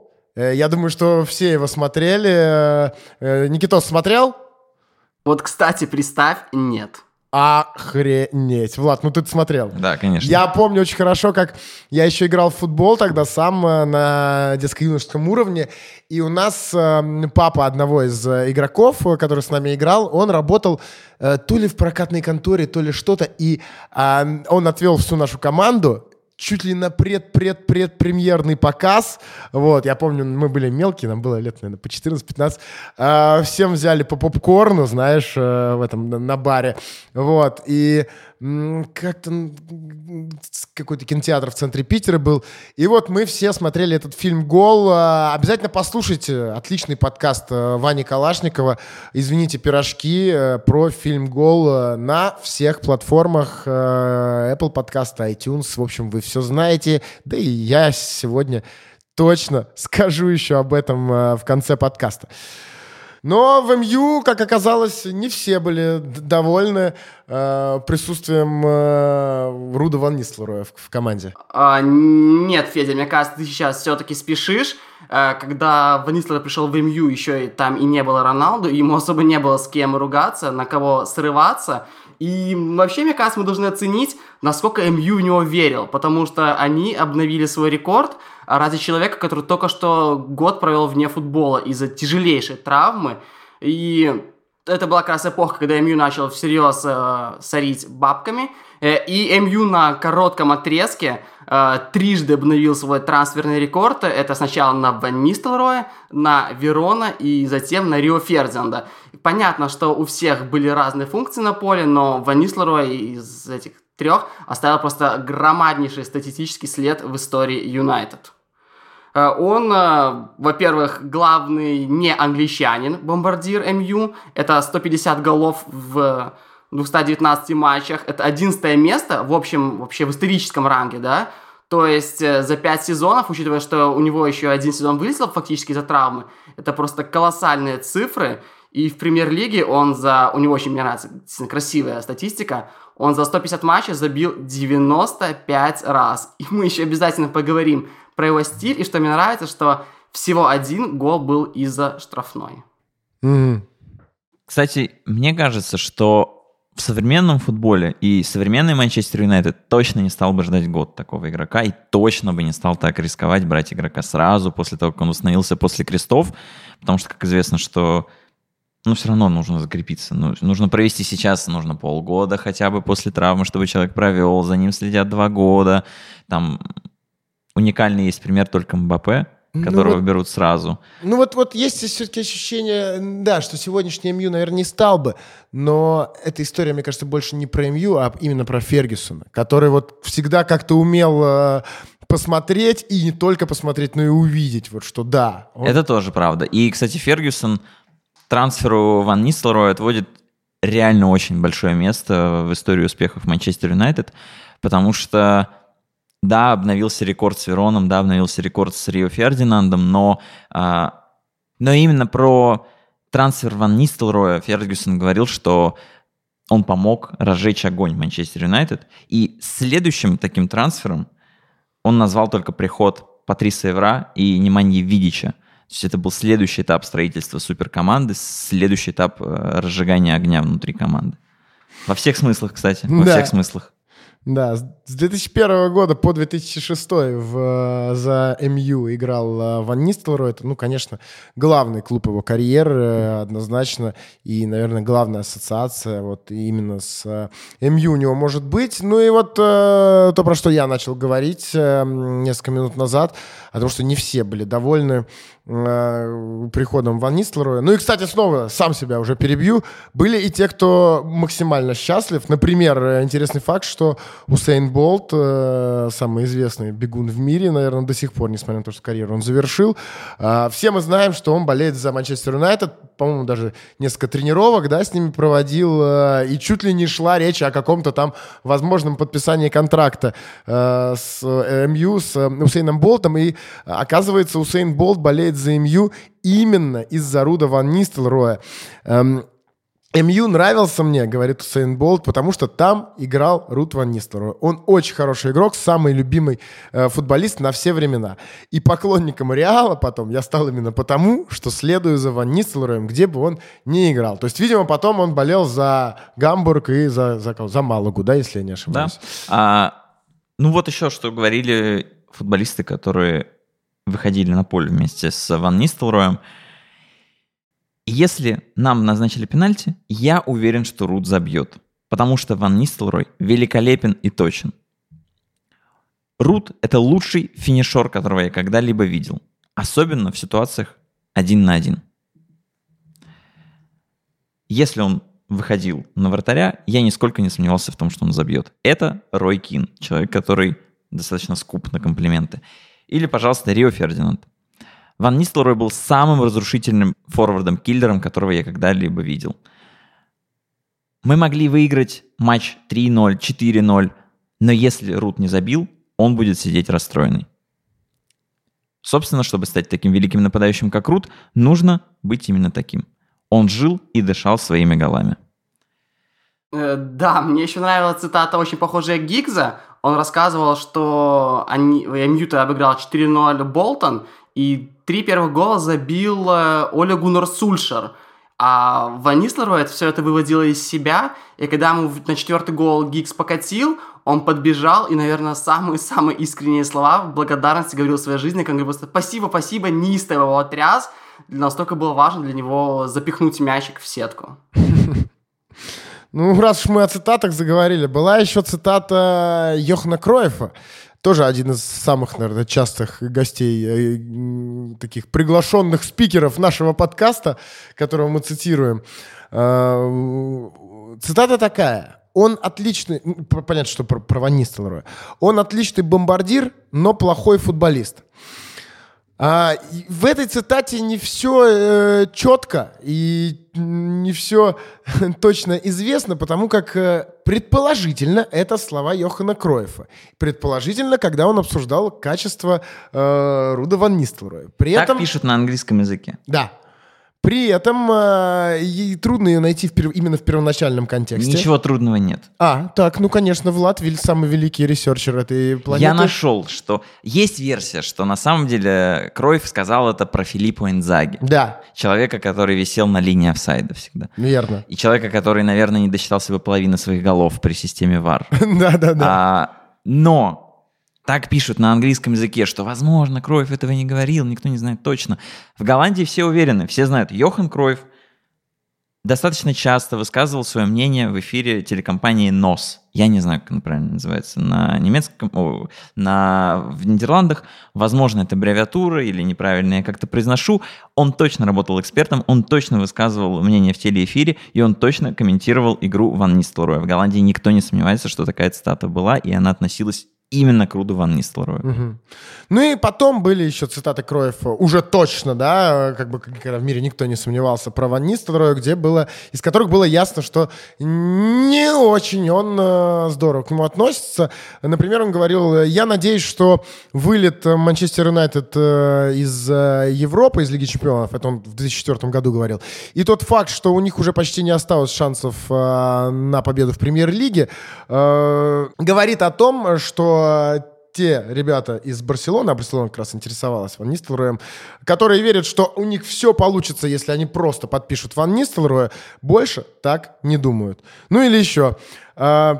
A: я думаю, что все его смотрели. Э, э, Никитос смотрел?
C: Вот, кстати, представь, нет.
A: Охренеть. Влад, ну ты смотрел.
B: Да, конечно.
A: Я помню очень хорошо, как я еще играл в футбол тогда сам на детско-юношеском уровне, и у нас папа одного из игроков, который с нами играл, он работал то ли в прокатной конторе, то ли что-то, и он отвел всю нашу команду, чуть ли на пред-пред-пред-премьерный показ. Вот, я помню, мы были мелкие, нам было лет, наверное, по 14-15. А, всем взяли по попкорну, знаешь, э, в этом, на, на баре. Вот, и как-то какой-то кинотеатр в центре Питера был. И вот мы все смотрели этот фильм «Гол». А, обязательно послушайте отличный подкаст э, Вани Калашникова «Извините, пирожки» э, про фильм «Гол» на всех платформах Apple Podcast, iTunes. В общем, вы все знаете. Да и я сегодня точно скажу еще об этом в конце подкаста. Но в МЮ, как оказалось, не все были довольны э, присутствием э, Руда Ван Нислероя в, в команде.
C: А, нет, Федя, мне кажется, ты сейчас все-таки спешишь. Э, когда Ван Нислер пришел в МЮ, еще и там и не было Роналду, ему особо не было с кем ругаться, на кого срываться. И вообще, мне кажется, мы должны оценить, насколько МЮ в него верил, потому что они обновили свой рекорд – ради человека, который только что год провел вне футбола из-за тяжелейшей травмы. И это была как раз эпоха, когда МЮ начал всерьез э, сорить бабками. Э, и МЮ на коротком отрезке э, трижды обновил свой трансферный рекорд. Это сначала на Ван Нистелроя, на Верона и затем на Рио Фердинанда. Понятно, что у всех были разные функции на поле, но Ван Нистелрой из этих трех оставил просто громаднейший статистический след в истории Юнайтед. Э, он, э, во-первых, главный не англичанин, бомбардир МЮ. Это 150 голов в 219 матчах. Это 11 место, в общем, вообще в историческом ранге, да. То есть э, за 5 сезонов, учитывая, что у него еще один сезон вылетел фактически за травмы, это просто колоссальные цифры. И в премьер-лиге он за... У него очень, мне нравится, красивая статистика. Он за 150 матчей забил 95 раз. И мы еще обязательно поговорим про его стиль, и что мне нравится, что всего один гол был из-за штрафной.
B: Mm. Кстати, мне кажется, что в современном футболе и современный Манчестер Юнайтед точно не стал бы ждать год такого игрока и точно бы не стал так рисковать брать игрока сразу после того, как он установился после крестов, потому что, как известно, что ну, все равно нужно закрепиться. Ну, нужно провести сейчас, нужно полгода хотя бы после травмы, чтобы человек провел, за ним следят два года, там уникальный есть пример только Мбаппе, ну которого ну вот, берут сразу.
A: Ну вот, вот есть все-таки ощущение, да, что сегодняшний МЮ, наверное, не стал бы, но эта история, мне кажется, больше не про МЮ, а именно про Фергюсона, который вот всегда как-то умел э, посмотреть, и не только посмотреть, но и увидеть, вот что да.
B: Он... Это тоже правда. И, кстати, Фергюсон трансферу Ван Нистелрой отводит реально очень большое место в истории успехов Манчестер Юнайтед, потому что да, обновился рекорд с Вероном, да, обновился рекорд с Рио Фердинандом, но, а, но именно про трансфер Ван Нистелроя Фергюсон говорил, что он помог разжечь огонь Манчестер Юнайтед. И следующим таким трансфером он назвал только приход Патриса Евра и Неманьи Видича. То есть это был следующий этап строительства суперкоманды, следующий этап э, разжигания огня внутри команды. Во всех смыслах, кстати, во да. всех смыслах.
A: Да, с 2001 года по 2006 в, за МЮ играл э, Ван Нистелрой. Это, ну, конечно, главный клуб его карьеры э, однозначно. И, наверное, главная ассоциация вот именно с э, МЮ у него может быть. Ну и вот то, про что я начал говорить несколько минут назад, о том, что не все были довольны Э, приходом Ван Нистелроя. Ну и, кстати, снова сам себя уже перебью. Были и те, кто максимально счастлив. Например, э, интересный факт, что Усейн Болт, э, самый известный бегун в мире, наверное, до сих пор, несмотря на то, что карьеру он завершил, э, все мы знаем, что он болеет за Манчестер Юнайтед. По-моему, даже несколько тренировок да, с ними проводил. Э, и чуть ли не шла речь о каком-то там возможном подписании контракта э, с э, МЮ, с э, Усейном Болтом. И оказывается, Усейн Болт болеет за МЮ именно из-за Руда Ван Нистелроя. Эм, МЮ нравился мне, говорит Усейн Болт, потому что там играл Рут Ван Нистелрой. Он очень хороший игрок, самый любимый э, футболист на все времена. И поклонником Реала потом я стал именно потому, что следую за Ван Нистелроем, где бы он ни играл. То есть, видимо, потом он болел за Гамбург и за, за, за Малагу, да, если я не ошибаюсь. Да.
B: А, ну вот еще что говорили футболисты, которые выходили на поле вместе с Ван Нистелроем. Если нам назначили пенальти, я уверен, что Рут забьет. Потому что Ван Нистелрой великолепен и точен. Рут — это лучший финишер, которого я когда-либо видел. Особенно в ситуациях один на один. Если он выходил на вратаря, я нисколько не сомневался в том, что он забьет. Это Рой Кин, человек, который достаточно скуп на комплименты. Или, пожалуйста, Рио Фердинанд. Ван Нистелрой был самым разрушительным форвардом-киллером, которого я когда-либо видел. Мы могли выиграть матч 3-0, 4-0, но если Рут не забил, он будет сидеть расстроенный. Собственно, чтобы стать таким великим нападающим, как Рут, нужно быть именно таким. Он жил и дышал своими голами.
C: Э, да, мне еще нравилась цитата, очень похожая Гигза он рассказывал, что они, Мьюта обыграл 4-0 Болтон, и три первых гола забил Оля Гуннар Сульшер. А Ван все это выводило из себя, и когда ему на четвертый гол Гикс покатил, он подбежал и, наверное, самые-самые искренние слова в благодарности говорил своей жизни, как говорил, спасибо, спасибо, неистово его отряс. Настолько было важно для него запихнуть мячик в сетку. [laughs]
A: Ну, раз уж мы о цитатах заговорили, была еще цитата Йохана Кроефа, тоже один из самых, наверное, частых гостей, э, таких приглашенных спикеров нашего подкаста, которого мы цитируем. Э, цитата такая. Он отличный, понятно, что про, про Ван Он отличный бомбардир, но плохой футболист. А, в этой цитате не все э, четко и не все [laughs] точно известно, потому как э, предположительно это слова Йохана Кройфа. Предположительно, когда он обсуждал качество э, Руда Ван Нистелроя.
B: При так этом... пишут на английском языке.
A: Да. При этом э, трудно ее найти в пер... именно в первоначальном контексте.
B: Ничего трудного нет.
A: А, так, ну, конечно, Влад Виль самый великий researcher этой планеты.
B: Я нашел, что есть версия, что на самом деле Кройф сказал это про Филиппа Инзаги.
A: Да.
B: Человека, который висел на линии офсайда всегда.
A: Верно.
B: И человека, который, наверное, не досчитал себе половины своих голов при системе ВАР. [laughs]
A: Да-да-да.
B: А, но так пишут на английском языке, что, возможно, Кроев этого не говорил, никто не знает точно. В Голландии все уверены, все знают, Йохан Кроев достаточно часто высказывал свое мнение в эфире телекомпании НОС. Я не знаю, как она правильно называется. На немецком, о, на, в Нидерландах, возможно, это аббревиатура или неправильно я как-то произношу. Он точно работал экспертом, он точно высказывал мнение в телеэфире, и он точно комментировал игру Ван Нистелроя. В Голландии никто не сомневается, что такая цитата была, и она относилась именно к Руду Ван Нистелрою.
A: Угу. Ну и потом были еще цитаты Кроев уже точно, да, как бы когда в мире никто не сомневался про Ван Нистелроя, где было, из которых было ясно, что не очень он э, здорово к нему относится. Например, он говорил, я надеюсь, что вылет Манчестер Юнайтед э, из э, Европы, из Лиги Чемпионов, это он в 2004 году говорил, и тот факт, что у них уже почти не осталось шансов э, на победу в Премьер-лиге, э, говорит о том, что те ребята из Барселоны, а Барселона как раз интересовалась Ван Нистелроем, которые верят, что у них все получится, если они просто подпишут Ван Нистелроя, больше так не думают. Ну или еще. Э,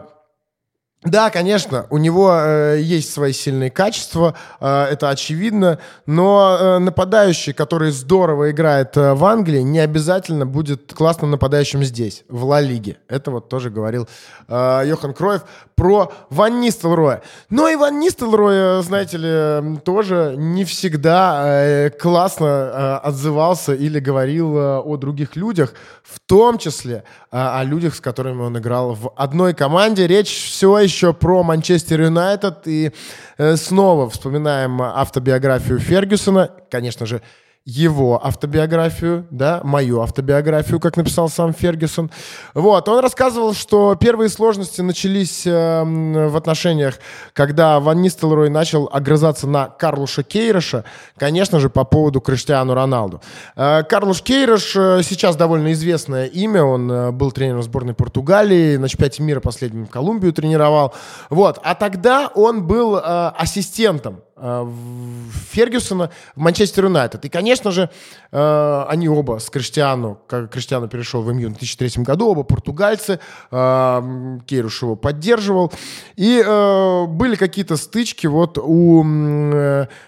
A: Да, конечно, у него э, есть свои сильные качества, э, это очевидно, но э, нападающий, который здорово играет э, в Англии, не обязательно будет классным нападающим здесь, в Ла Лиге. Это вот тоже говорил э, Йохан Кроев про Ван Нистелроя. Но и Ван Нистелрой, знаете ли, тоже не всегда э, классно э, отзывался или говорил э, о других людях, в том числе э, о людях, с которыми он играл в одной команде. Речь все еще про Манчестер Юнайтед. И э, снова вспоминаем автобиографию Фергюсона. Конечно же, его автобиографию, да, мою автобиографию, как написал сам Фергюсон. Вот, он рассказывал, что первые сложности начались э, в отношениях, когда Ван Нистелрой начал огрызаться на Карлуша Кейроша, конечно же, по поводу Криштиану Роналду. Э, Карлуш Кейрош э, сейчас довольно известное имя, он э, был тренером сборной Португалии, на чемпионате мира последним Колумбию тренировал. Вот, а тогда он был э, ассистентом Фергюсона в Манчестер Юнайтед. И, конечно же, э, они оба с Криштиану, как Криштиану перешел в МЮ в 2003 году, оба португальцы, э, Кейруш его поддерживал. И были какие-то стычки вот у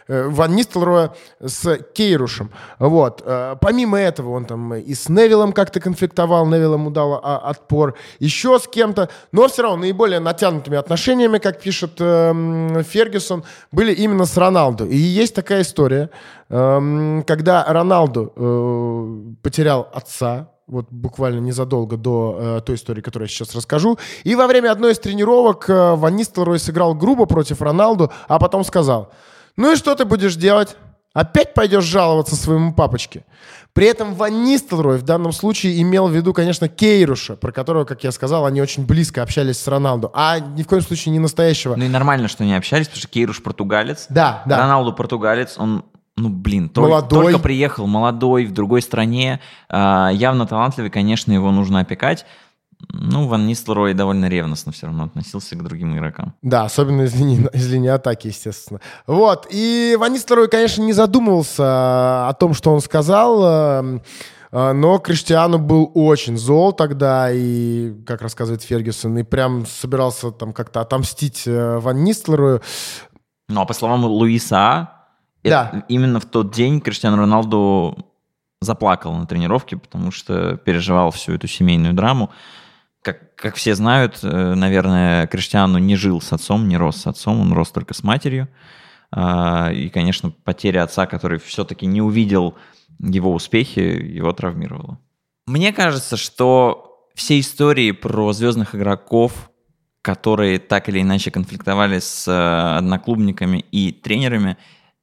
A: Ван Нистелроя с Кейрушем. Вот. Помимо этого, он там и с Невиллом как-то конфликтовал, Невилл ему дал а, отпор, еще с кем-то. Но все равно наиболее натянутыми отношениями, как пишет Фергюсон, были именно именно с Роналду. И есть такая история, эм, когда Роналду э, потерял отца, вот буквально незадолго до э, той истории, которую я сейчас расскажу. И во время одной из тренировок э, Ван Нистелрой сыграл грубо против Роналду, а потом сказал, ну и что ты будешь делать? Опять пойдешь жаловаться своему папочке. При этом Ван Нистелрой в данном случае имел в виду, конечно, Кейруша, про которого, как я сказал, они очень близко общались с Роналду, а ни в коем случае не настоящего.
B: Ну и нормально, что они общались, потому что Кейруш португалец.
A: Да, да.
B: Роналду португалец, он ну, блин, только, молодой. только приехал, молодой, в другой стране, э, явно талантливый, конечно, его нужно опекать. Ну, Ван Нистелрой довольно ревностно все равно относился к другим игрокам.
A: Да, особенно из линии, из линии атаки, естественно. Вот, и Ван Нистелрой, конечно, не задумывался о том, что он сказал, эм, э, но Криштиану был очень зол тогда, и, как рассказывает Фергюсон, и прям собирался там как-то отомстить э, Ван Нистелрою.
B: Ну, а по словам Луиса, да. именно в тот день Криштиану Роналду заплакал на тренировке, потому что переживал всю эту семейную драму как, как все знают, э, наверное, Криштиану не жил с отцом, не рос с отцом, он рос только с матерью. А, и, конечно, потеря отца, который все-таки не увидел его успехи, его травмировала. Мне кажется, что все истории про звездных игроков, которые так или иначе конфликтовали с э, одноклубниками и тренерами,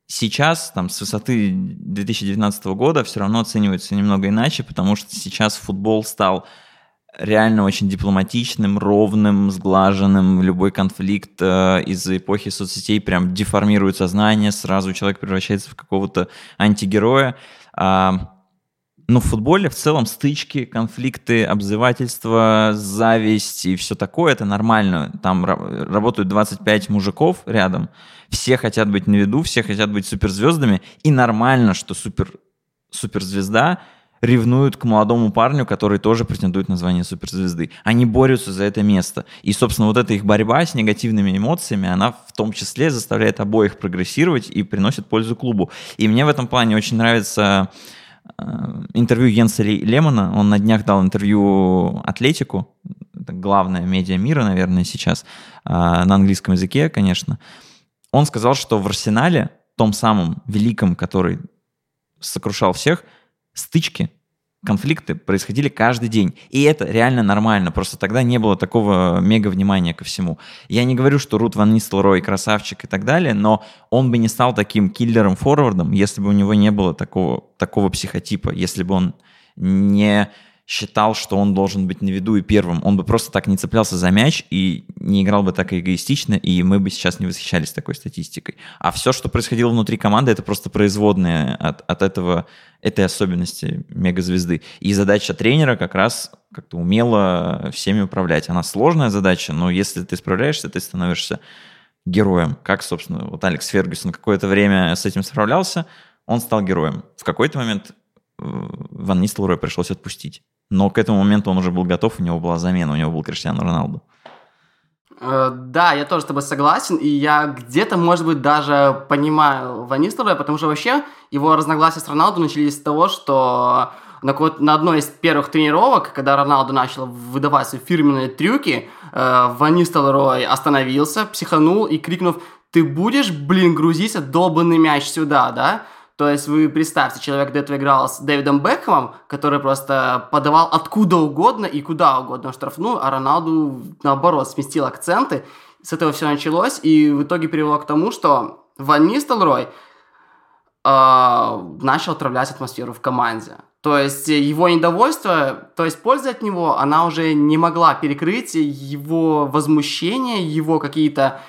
B: сейчас, там, с высоты 2019 года все равно оцениваются немного иначе, потому что сейчас футбол стал реально очень дипломатичным, ровным, сглаженным. Любой конфликт э, из-за эпохи соцсетей прям деформирует сознание, сразу человек превращается в какого-то антигероя. А, но в футболе в целом стычки, конфликты, обзывательства, зависть и все такое, это нормально. Там работают 25 мужиков рядом, все хотят быть на виду, все хотят быть суперзвездами, и нормально, что супер, суперзвезда ревнуют к молодому парню, который тоже претендует на звание суперзвезды. Они борются за это место. И, собственно, вот эта их борьба с негативными эмоциями, она в том числе заставляет обоих прогрессировать и приносит пользу клубу. И мне в этом плане очень нравится э, интервью Йенса Лемона. Он на днях дал интервью Атлетику. Это главная медиа мира, наверное, сейчас. Э, на английском языке, конечно. Он сказал, что в Арсенале, том самом великом, который сокрушал всех – стычки, конфликты происходили каждый день. И это реально нормально. Просто тогда не было такого мега внимания ко всему. Я не говорю, что Рут Ван Нистелрой красавчик и так далее, но он бы не стал таким киллером-форвардом, если бы у него не было такого, такого психотипа, если бы он не считал, что он должен быть на виду и первым. Он бы просто так не цеплялся за мяч и не играл бы так эгоистично, и мы бы сейчас не восхищались такой статистикой. А все, что происходило внутри команды, это просто производные от, от этого, этой особенности мегазвезды. И задача тренера как раз как-то умело всеми управлять. Она сложная задача, но если ты справляешься, ты становишься героем. Как, собственно, вот Алекс Фергюсон какое-то время с этим справлялся, он стал героем. В какой-то момент э, Ван Нистелрой пришлось отпустить. Но к этому моменту он уже был готов, у него была замена, у него был Криштиану Роналду.
C: Э, да, я тоже с тобой согласен, и я где-то, может быть, даже понимаю Ван Нистелрooя, потому что вообще его разногласия с Роналду начались с того, что на, на одной из первых тренировок, когда Роналду начал выдавать свои фирменные трюки, э, Нистелрой остановился, психанул и крикнув «Ты будешь, блин, грузиться долбанный мяч сюда, да?» То есть вы представьте, человек до этого играл с Дэвидом Бекхэмом, который просто подавал откуда угодно и куда угодно штрафную, а Роналду, наоборот, сместил акценты. С этого все началось, и в итоге привело к тому, что Ван Нистелрой э, начал отравлять атмосферу в команде. То есть его недовольство, то есть польза от него, она уже не могла перекрыть его возмущение, его какие-то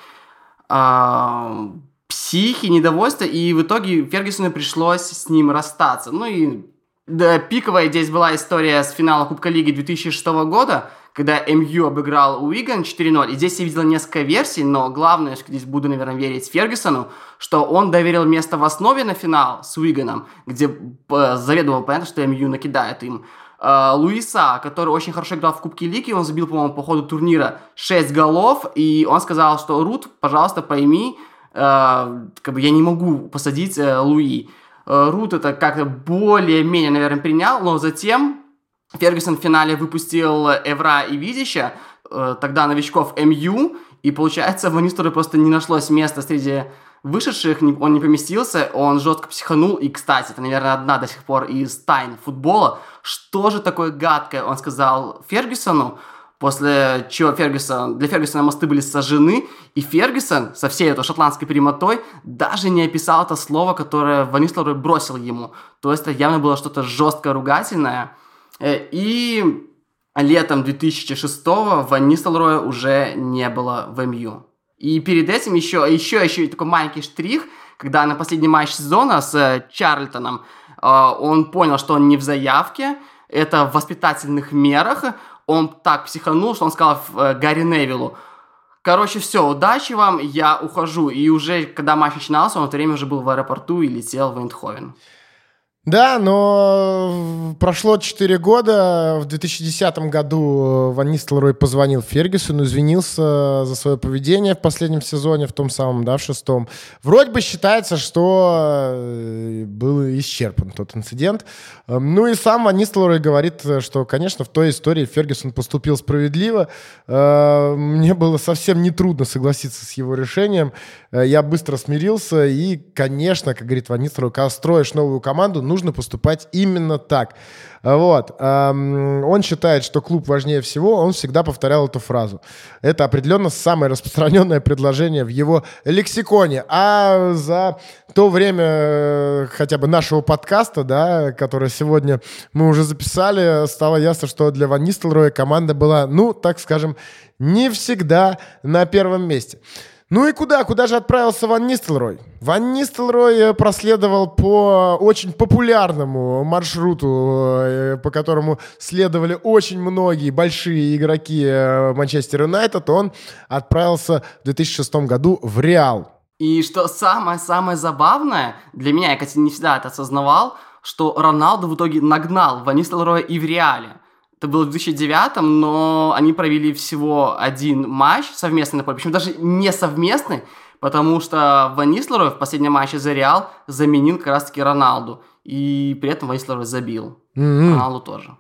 C: э, психи, недовольство, и в итоге Фергюсону пришлось с ним расстаться. Ну и да, пиковая здесь была история с финала Кубка Лиги 2006 года, когда МЮ обыграл Уиган 4-0. И здесь я видел несколько версий, но главное, что здесь буду, наверное, верить Фергюсону, что он доверил место в основе на финал с Уиганом, где э, заведомо понятно, что МЮ накидает им. Э, Луиса, который очень хорошо играл в Кубке Лиги, он забил, по-моему, по ходу турнира 6 голов, и он сказал, что Рут, пожалуйста, пойми, как бы я не могу посадить э, Луи. Э, Рут это как-то более-менее, наверное, принял, но затем Фергюсон в финале выпустил Эвра и Видища, э, тогда новичков МЮ, и получается, в Ванистеру просто не нашлось места среди вышедших, он не поместился, он жестко психанул, и, кстати, это, наверное, одна до сих пор из тайн футбола, что же такое гадкое, он сказал Фергюсону, после чего Фергюсон, для Фергюсона мосты были сожжены, и Фергюсон со всей этой шотландской прямотой даже не описал это слово, которое Ван бросил ему. То есть это явно было что-то жестко ругательное. Э, и летом 2006-го Ван уже не было в МЮ. И перед этим еще, еще, еще такой маленький штрих, когда на последний матч сезона с э, Чарльтоном э, он понял, что он не в заявке, это в воспитательных мерах, он так психанул, что он сказал э, Гарри Невиллу, короче, все, удачи вам, я ухожу. И уже, когда матч начинался, он в это время уже был в аэропорту и летел в Эндховен.
A: Да, но прошло 4 года. В 2010 году Ван Нистелрой позвонил Фергюсону, извинился за свое поведение в последнем сезоне, в том самом, да, в шестом. Вроде бы считается, что э, был исчерпан тот инцидент. Ну и сам Ван Нистелрой говорит, что, конечно, в той истории Фергюсон поступил справедливо. Э, мне было совсем нетрудно согласиться с его решением. Э, я быстро смирился и, конечно, как говорит Ван Нистелрой, когда строишь новую команду, нужно поступать именно так. Вот. Он считает, что клуб важнее всего, он всегда повторял эту фразу. Это определенно самое распространенное предложение в его лексиконе. А за то время э, хотя бы нашего подкаста, да, который сегодня мы уже записали, стало ясно, что для Ван Нистелроя команда была, ну, так скажем, не всегда на первом месте. Ну и куда? Куда же отправился Ван Нистелрой? Ван Нистелрой э, проследовал по очень популярному маршруту, э, по которому следовали очень многие большие игроки э, Манчестер Юнайтед. Он отправился в 2006 году в Реал.
C: И что самое-самое забавное, для меня, я, кстати, не всегда это осознавал, что Роналду в итоге нагнал Ван Нистелроя и в Реале. Это было в 2009, но они провели всего один матч совместный на поле. Причем даже не совместный, потому что Ван в последнем матче за Реал заменил как раз-таки Роналду. И при этом Ван забил. Mm-hmm. Роналду тоже.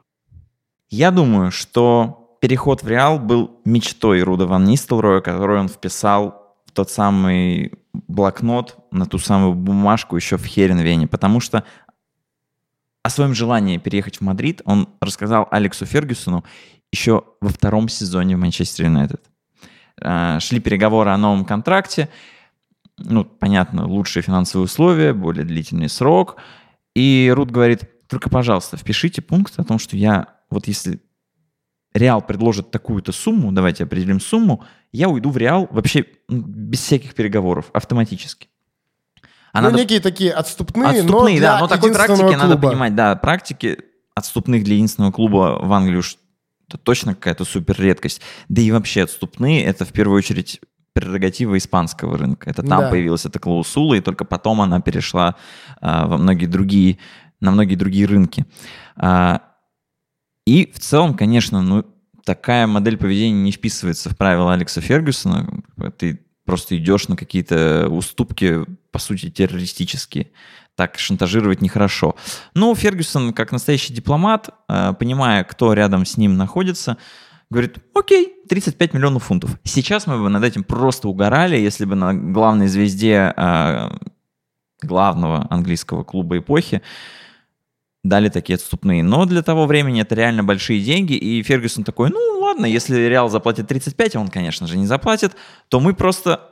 B: Я думаю, что переход в Реал был мечтой Руда Ван Нистелроя, который он вписал в тот самый блокнот, на ту самую бумажку еще в Херенвене, потому что о своем желании переехать в Мадрид он рассказал Алексу Фергюсону еще во втором сезоне в Манчестер Юнайтед. А, шли переговоры о новом контракте. Ну, понятно, лучшие финансовые условия, более длительный срок. И Рут говорит, только, пожалуйста, впишите пункт о том, что я, вот если Реал предложит такую-то сумму, давайте определим сумму, я уйду в Реал вообще без всяких переговоров, автоматически.
A: А ну, надо... некие такие отступные, отступные, но для
B: да, но такой практики клуба. надо понимать, да, практики отступных для единственного клуба в Англии уж это точно какая-то супер редкость. Да и вообще отступные это в первую очередь прерогатива испанского рынка. Это там да. появилась эта клаусула, и только потом она перешла а, во многие другие, на многие другие рынки. А, и в целом, конечно, ну, такая модель поведения не вписывается в правила Алекса Фергюсона. Ты просто идешь на какие-то уступки, по сути, террористические. Так шантажировать нехорошо. Но Фергюсон, как настоящий дипломат, э, понимая, кто рядом с ним находится, говорит, окей, 35 миллионов фунтов. Сейчас мы бы над этим просто угорали, если бы на главной звезде э, главного английского клуба эпохи дали такие отступные. Но для того времени это реально большие деньги, и Фергюсон такой, ну ладно, если Реал заплатит 35, а он, конечно же, не заплатит, то мы просто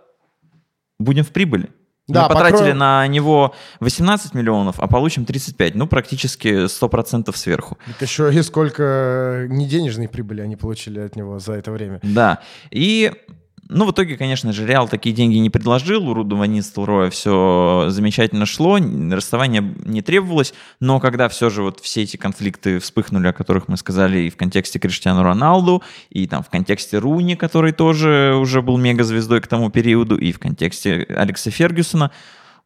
B: будем в прибыли. Да, мы потратили покроем... на него 18 миллионов, а получим 35. Ну, практически 100% сверху.
A: Это еще и сколько не денежной прибыли они получили от него за это время.
B: Да. И ну, в итоге, конечно же, Реал такие деньги не предложил, у Руда Ван Нистелроя все замечательно шло, расставание не требовалось, но когда все же вот все эти конфликты вспыхнули, о которых мы сказали и в контексте Криштиану Роналду, и там в контексте Руни, который тоже уже был мегазвездой к тому периоду, и в контексте Алекса Фергюсона,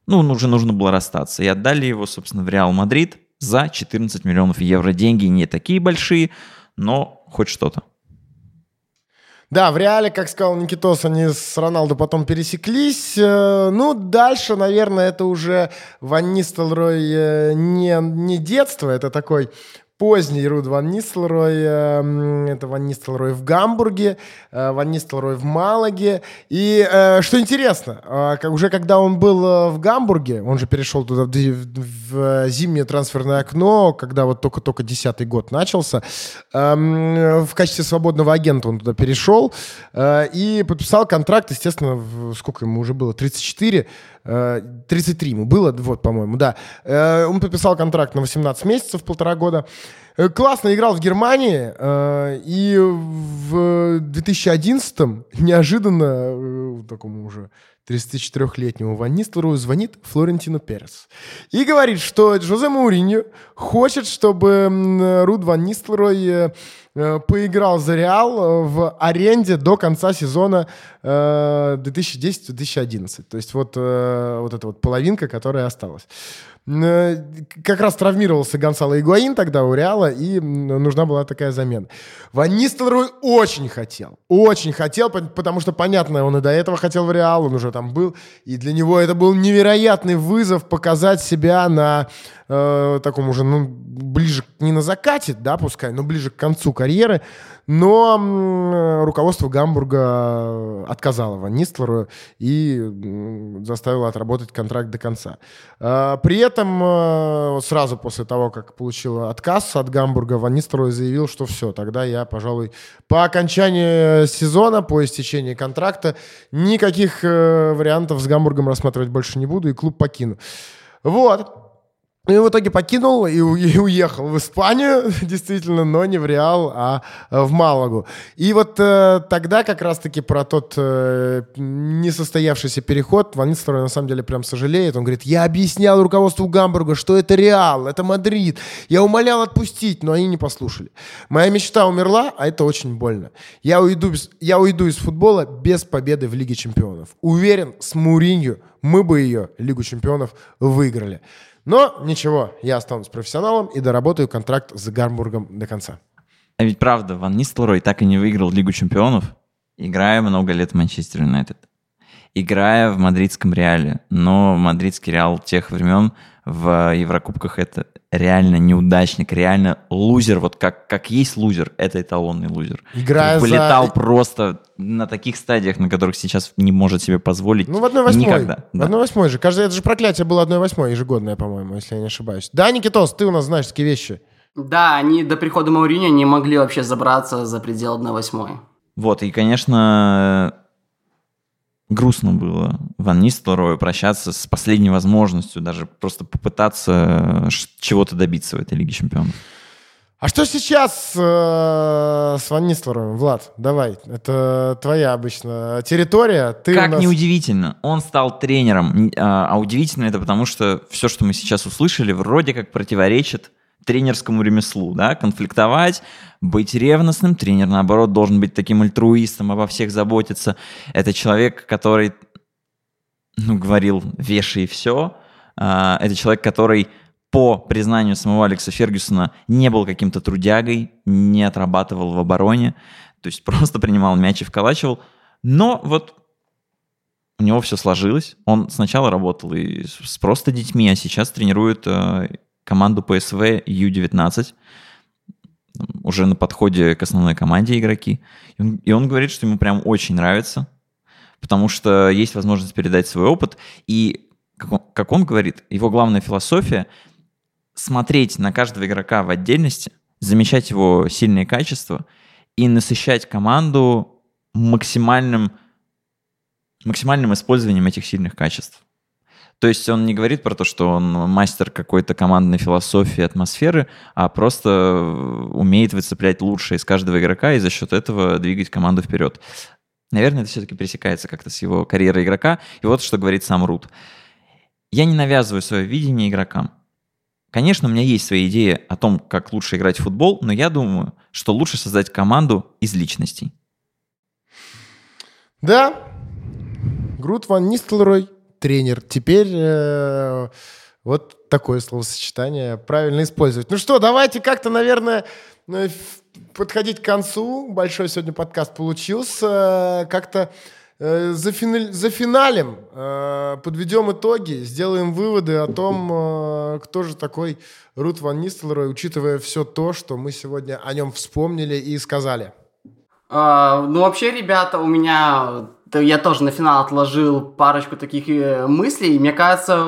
B: ну, уже нужно было расстаться. И отдали его, собственно, в Реал Мадрид за 14 миллионов евро. Деньги не такие большие, но хоть что-то.
A: Да, в реале, как сказал Никитос, они с Роналду потом пересеклись. Э, ну, дальше, наверное, это уже Ван Нистелрой э, не, не детство, это такой поздний Руд Ван Нистелрой, э, это Ван Нистелрой в Гамбурге, э, Ван Нистелрой в Малаге. И э, что интересно, уже когда он был в Гамбурге, он же перешел туда в зимнее трансферное окно, когда вот только-только десятый год начался, эм, в качестве свободного агента он туда перешел и подписал контракт, естественно, сколько ему уже было, 34, 33 ему было, вот, по-моему, да. Он подписал контракт на 18 месяцев, полтора года. Э, классно играл в Германии, э, и в 2011-м неожиданно э, такому уже 34-летнему Ван Нистелрою звонит Флорентино Перес. И говорит, что Жозе Мауриньо хочет, чтобы Руд Ван Нистелрой поиграл за Реал в аренде до конца сезона 2010-2011. То есть вот, вот эта вот половинка, которая осталась. Э, как раз травмировался Гонсало Игуаин тогда у Реала, и нужна была такая замена. Ван Нистелрой очень хотел, очень хотел, потому что, понятно, он и до этого хотел в Реал, он уже там был, и для него это был невероятный вызов показать себя на э, таком уже, ну, ближе, не на закате, да, пускай, но ближе к концу карьеры, но руководство Гамбурга отказало Ван Нистлеру и заставило отработать контракт до конца. А, при этом э, сразу после того, как получил отказ от Гамбурга, Ван Нистлерой заявил, что все, тогда я, пожалуй, по окончании сезона, по истечении контракта, никаких э, вариантов с Гамбургом рассматривать больше не буду и клуб покину. Вот. И в итоге покинул и, [laughs] уехал в Испанию, [laughs] действительно, но не в Реал, а в Малагу. И вот э, тогда как раз-таки про тот э, несостоявшийся переход Ван на самом деле прям сожалеет. Он говорит, я объяснял руководству Гамбурга, что это Реал, это Мадрид. Я умолял отпустить, но они не послушали. Моя мечта умерла, а это очень больно. Я уйду, я уйду из футбола без победы в Лиге чемпионов. Уверен, с Муринью мы бы ее, Лигу чемпионов, выиграли. Но ничего, я останусь профессионалом и доработаю контракт с Гармбургом до конца.
B: А ведь правда, Ван Нистелрой так и не выиграл Лигу чемпионов, играя много лет в Манчестер Юнайтед. Играя в мадридском Реале. Но мадридский Реал тех времен в Еврокубках это реально неудачник, реально лузер, вот как, как есть лузер, это эталонный лузер.
A: Играя
B: Полетал за... просто на таких стадиях, на которых сейчас не может себе позволить
A: Ну, в 1-8. Никогда. Да. В 1-8 же. Каждое это же проклятие было 1-8 ежегодное, по-моему, если я не ошибаюсь. Да, Никитос, ты у нас знаешь такие вещи.
C: Да, они до прихода Мауриньо не могли вообще забраться за предел 1-8.
B: Вот, и, конечно, грустно было Ван Нистелрою прощаться с последней возможностью, даже просто попытаться чего-то добиться в этой Лиге Чемпионов.
A: А что сейчас э, с Ван Нистелроем, Влад? Давай, это твоя обычно территория.
B: Ты как нас... неудивительно, он стал тренером. А, а удивительно это потому, что все, что мы сейчас услышали, вроде как противоречит тренерскому ремеслу, да, конфликтовать, быть ревностным. Тренер, наоборот, должен быть таким альтруистом, обо всех заботиться. Это человек, который, ну, говорил, вешай все. А, это человек, который по признанию самого Алекса Фергюсона, не был каким-то трудягой, не отрабатывал в обороне, то есть просто принимал мяч и вколачивал. Но вот у него все сложилось. Он сначала работал и с просто детьми, а сейчас тренирует э, команду ПСВ Ю-19 уже на подходе к основной команде игроки. И он, и он говорит, что ему прям очень нравится, потому что есть возможность передать свой опыт. И, как он, как он говорит, его главная философия — смотреть на каждого игрока в отдельности, замечать его сильные качества и насыщать команду максимальным, максимальным использованием этих сильных качеств. То есть он не говорит про то, что он мастер какой-то командной философии, атмосферы, а просто умеет выцеплять лучшее из каждого игрока и за счет этого двигать команду вперед. Наверное, это все-таки пересекается как-то с его карьерой игрока. И вот что говорит сам Рут. Я не навязываю свое видение игрокам. Конечно, у меня есть свои идеи о том, как лучше играть в футбол, но я думаю, что лучше создать команду из личностей.
A: Да, Грут Ван Нистелрой тренер. Теперь э, вот такое словосочетание правильно использовать. Ну что, давайте как-то, наверное, э, подходить к концу. Большой сегодня подкаст получился. Как-то э, за, финаль, за финалем э, подведем итоги, сделаем выводы о том, э, кто же такой Рут Ван Нистелрой, учитывая все то, что мы сегодня о нем вспомнили и сказали.
C: Uh, ну, вообще, ребята, у меня я тоже на финал отложил парочку таких э, мыслей. Мне кажется,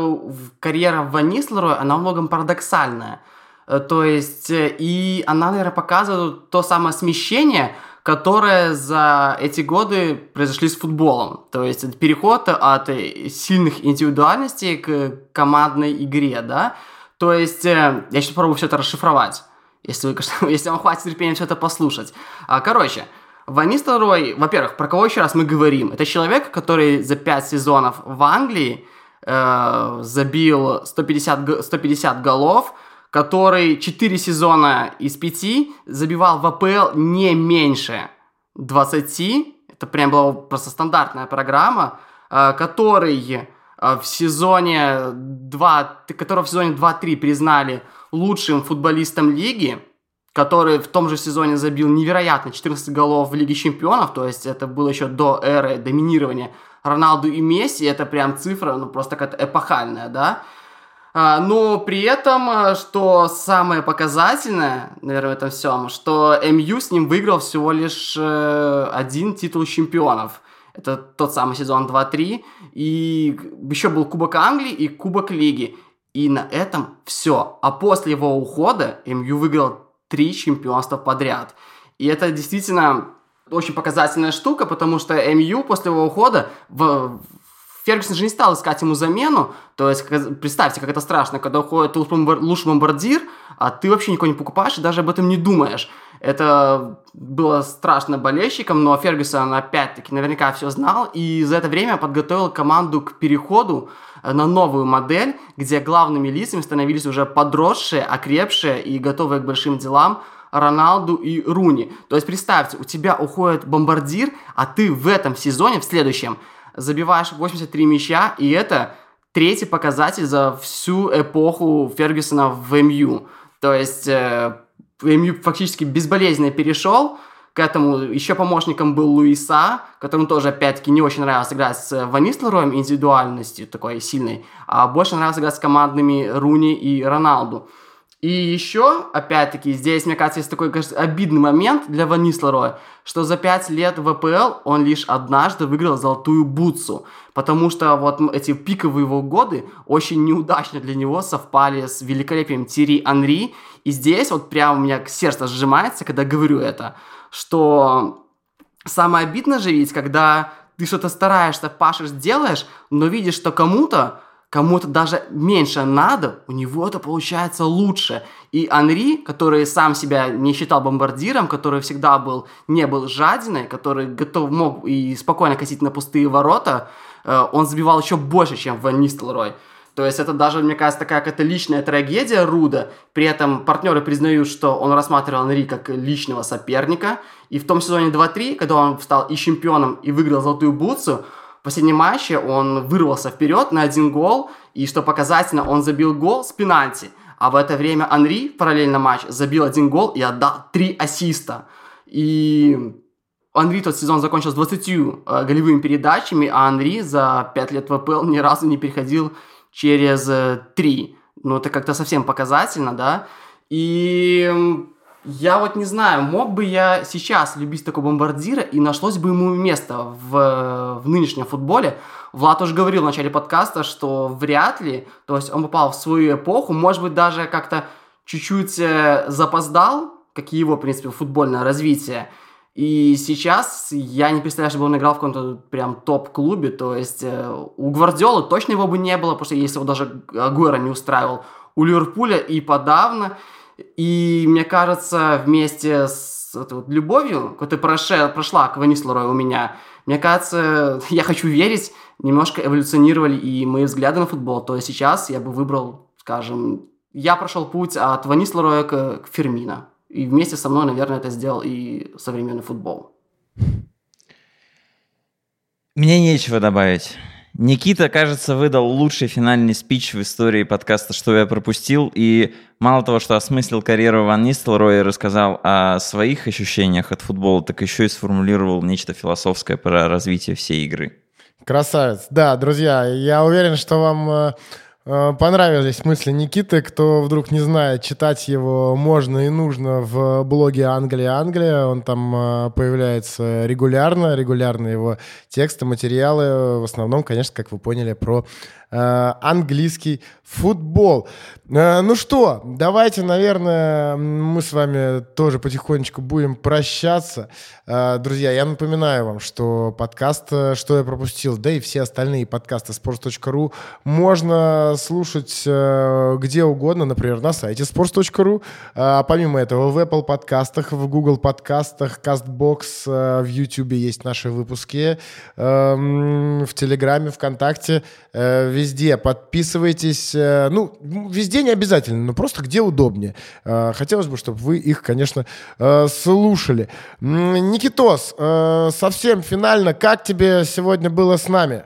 C: карьера Ван Нислера, она многом парадоксальная. Э, то есть, э, и она, наверное, показывает то самое смещение, которое за эти годы произошли с футболом. То есть, это переход от сильных индивидуальностей к командной игре, да. То есть, я сейчас попробую все это расшифровать, если, [laughs] если вам хватит терпения все это послушать. А, короче, Ван Рой, во-первых, про кого еще раз мы говорим? Это человек, который за 5 сезонов в Англии э, забил 150, 150 голов, который 4 сезона из 5 забивал в АПЛ не меньше 20. Это прям была просто стандартная программа, э, который э, в сезоне 2, которого в сезоне 2-3 признали лучшим футболистом лиги который в том же сезоне забил невероятно 14 голов в Лиге Чемпионов, то есть это было еще до эры доминирования Роналду и Месси, это прям цифра, ну просто какая-то эпохальная, да. А, но при этом, э, что самое показательное, наверное, в этом всем, что МЮ с ним выиграл всего лишь э, один титул чемпионов. Это тот самый сезон 2-3. И еще был Кубок Англии и Кубок Лиги. И на этом все. А после его ухода МЮ выиграл три чемпионства подряд. И это действительно очень показательная штука, потому что МЮ после его ухода в, Фергюсон же не стал искать ему замену. То есть, представьте, как это страшно, когда уходит лучший бомбардир, а ты вообще никого не покупаешь и даже об этом не думаешь. Это было страшно болельщикам, но Фергюсон опять-таки наверняка все знал и за это время подготовил команду к переходу на новую модель, где главными лицами становились уже подросшие, окрепшие и готовые к большим делам Роналду и Руни. То есть представьте, у тебя уходит бомбардир, а ты в этом сезоне, в следующем, забиваешь 83 мяча, и это третий показатель за всю эпоху Фергюсона в МЮ. То есть э, МЮ фактически безболезненно перешел к этому. Еще помощником был Луиса, которому тоже, опять-таки, не очень нравилось играть с Ванислероем индивидуальностью такой сильной, а больше нравилось играть с командными Руни и Роналду. И еще, опять-таки, здесь, мне кажется, есть такой, кажется, обидный момент для Ван Нислероя, что за пять лет в ВПЛ он лишь однажды выиграл золотую бутсу, потому что вот эти пиковые его годы очень неудачно для него совпали с великолепием Тири Анри, и здесь вот прям у меня сердце сжимается, когда говорю это, что самое обидное же ведь, когда ты что-то стараешься, пашешь, делаешь, но видишь, что кому-то кому-то даже меньше надо, у него это получается лучше. И Анри, который сам себя не считал бомбардиром, который всегда был, не был жадиной, который готов мог и спокойно косить на пустые ворота, э, он забивал еще больше, чем Ван Нистелрой. То есть это даже, мне кажется, такая какая-то личная трагедия Руда. При этом партнеры признают, что он рассматривал Анри как личного соперника. И в том сезоне 2-3, когда он стал и чемпионом, и выиграл золотую бутсу, последнем матче он вырвался вперед на один гол, и что показательно, он забил гол с пенальти. А в это время Анри в параллельном матче забил один гол и отдал три ассиста. И Анри тот сезон закончил с 20 э, голевыми передачами, а Анри за 5 лет в ВПЛ ни разу не переходил через э, 3. Ну, это как-то совсем показательно, да? И я вот не знаю, мог бы я сейчас любить такого бомбардира, и нашлось бы ему место в, в нынешнем футболе. Влад уже говорил в начале подкаста, что вряд ли, то есть он попал в свою эпоху, может быть, даже как-то чуть-чуть э, запоздал, как и его, в принципе, футбольное развитие. И сейчас я не представляю, чтобы он играл в каком-то прям топ-клубе, то есть э, у Гвардиолы точно его бы не было, потому что если его даже Агуэра не устраивал, у Ливерпуля и подавно. И мне кажется, вместе с вот, вот, любовью, которая прошла, прошла к Ванислу у меня, мне кажется, [laughs] я хочу верить, немножко эволюционировали и мои взгляды на футбол. То есть сейчас я бы выбрал, скажем, я прошел путь от Ванисла Роя к, к Фермина. И вместе со мной, наверное, это сделал и современный футбол.
B: Мне нечего добавить. Никита, кажется, выдал лучший финальный спич в истории подкаста «Что я пропустил», и мало того, что осмыслил карьеру Ван Нистелрой и рассказал о своих ощущениях от футбола, так еще и сформулировал нечто философское про развитие всей игры.
A: Красавец. Да, друзья, я уверен, что вам э, понравились мысли Никиты. Кто вдруг не знает, читать его можно и нужно в блоге Англия Англия. Он там э, появляется регулярно, регулярно его тексты, материалы. В основном, конечно, как вы поняли, про Э, английский футбол. Э, ну что, давайте, наверное, мы с вами тоже потихонечку будем прощаться. Э, друзья, я напоминаю вам, что подкаст «Что я пропустил», да и все остальные подкасты sports.ru можно слушать где угодно, например, на сайте sports.ru. Помимо этого, в Apple подкастах, в Google подкастах, CastBox, в YouTube есть наши выпуски, в Телеграме, ВКонтакте, везде. Подписывайтесь. Э, ну, везде не обязательно, но просто где удобнее. Э, хотелось бы, чтобы вы их, конечно, э, слушали. Никитос, совсем финально, как тебе сегодня было с нами?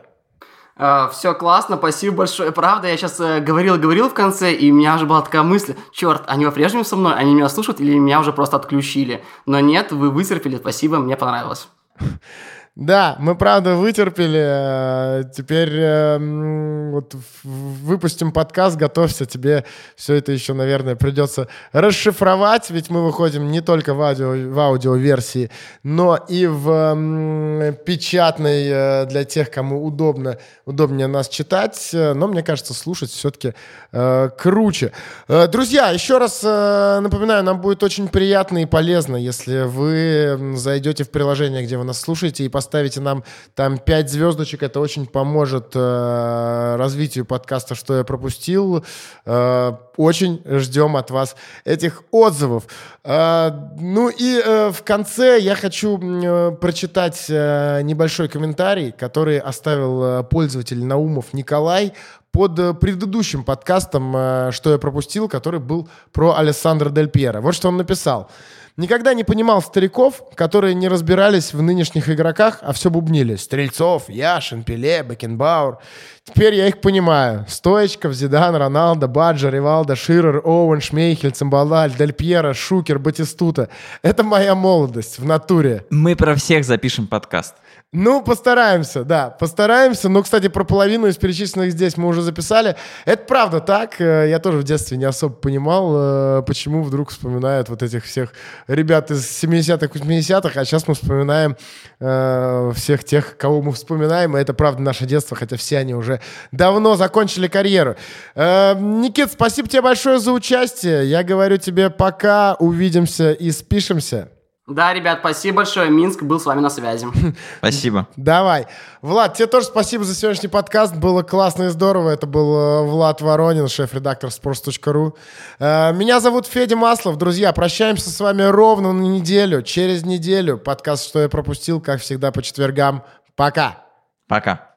C: Uh, все классно, спасибо большое. Правда, я сейчас uh, говорил-говорил в конце, и у меня уже была такая мысль, черт, они по-прежнему со мной, они меня слушают или меня уже просто отключили? Но нет, вы вытерпели, спасибо, мне понравилось. [laughs]
A: Да, мы правда вытерпели. Э, теперь э, вот выпустим подкаст, готовься. Тебе все это еще, наверное, придется расшифровать, ведь мы выходим не только в, аудио, в аудиоверсии, но и в печатной э, для тех, кому удобно, удобнее нас читать. Но мне кажется, слушать все-таки э, круче. Друзья, еще раз напоминаю, нам будет очень приятно и полезно, если вы зайдете в приложение, где вы нас слушаете, и поставите нам там 5 звездочек, это очень поможет э, развитию подкаста «Что я пропустил». Э, очень ждем от вас этих отзывов. Э, ну и э, в конце я хочу э, прочитать э, небольшой комментарий, который оставил э, пользователь Наумов Николай под э, предыдущим подкастом э, «Что я пропустил», который был про Алессандро Дель Пьеро. Вот что он написал. Никогда не понимал стариков, которые не разбирались в нынешних игроках, а все бубнили. Стрельцов, Яшин, Пеле, Бекенбауэр. Теперь я их понимаю. Стоечков, Зидан, Роналдо, Баджа, Ривалдо, Ширер, Оуэн, Шмейхель, Цимбалаль, Дель Пьеро, Шукер, Батистута. Это моя молодость в натуре.
B: Мы про всех запишем подкаст.
A: Ну, постараемся, да, постараемся. Но, кстати, про половину из перечисленных здесь мы уже записали. Это правда так. Э, я тоже в детстве не особо понимал, э, почему вдруг вспоминают вот этих всех ребят из 70-х, 80-х, а сейчас мы вспоминаем э, всех тех, кого мы вспоминаем, и это правда наше детство, хотя все они уже давно закончили карьеру. Э, Никит, спасибо тебе большое за участие. Я говорю тебе пока, увидимся и спишемся.
C: Да, ребят, спасибо большое. Минск был с вами на связи. [laughs]
B: Спасибо.
A: Давай. Влад, тебе тоже спасибо за сегодняшний подкаст. Было классно и здорово. Это был э, Влад Воронин, шеф-редактор sports.ru. Э, меня зовут Федя Маслов. Друзья, прощаемся с вами ровно на неделю. Через неделю подкаст «Что я пропустил», как всегда, по четвергам. Пока.
B: Пока.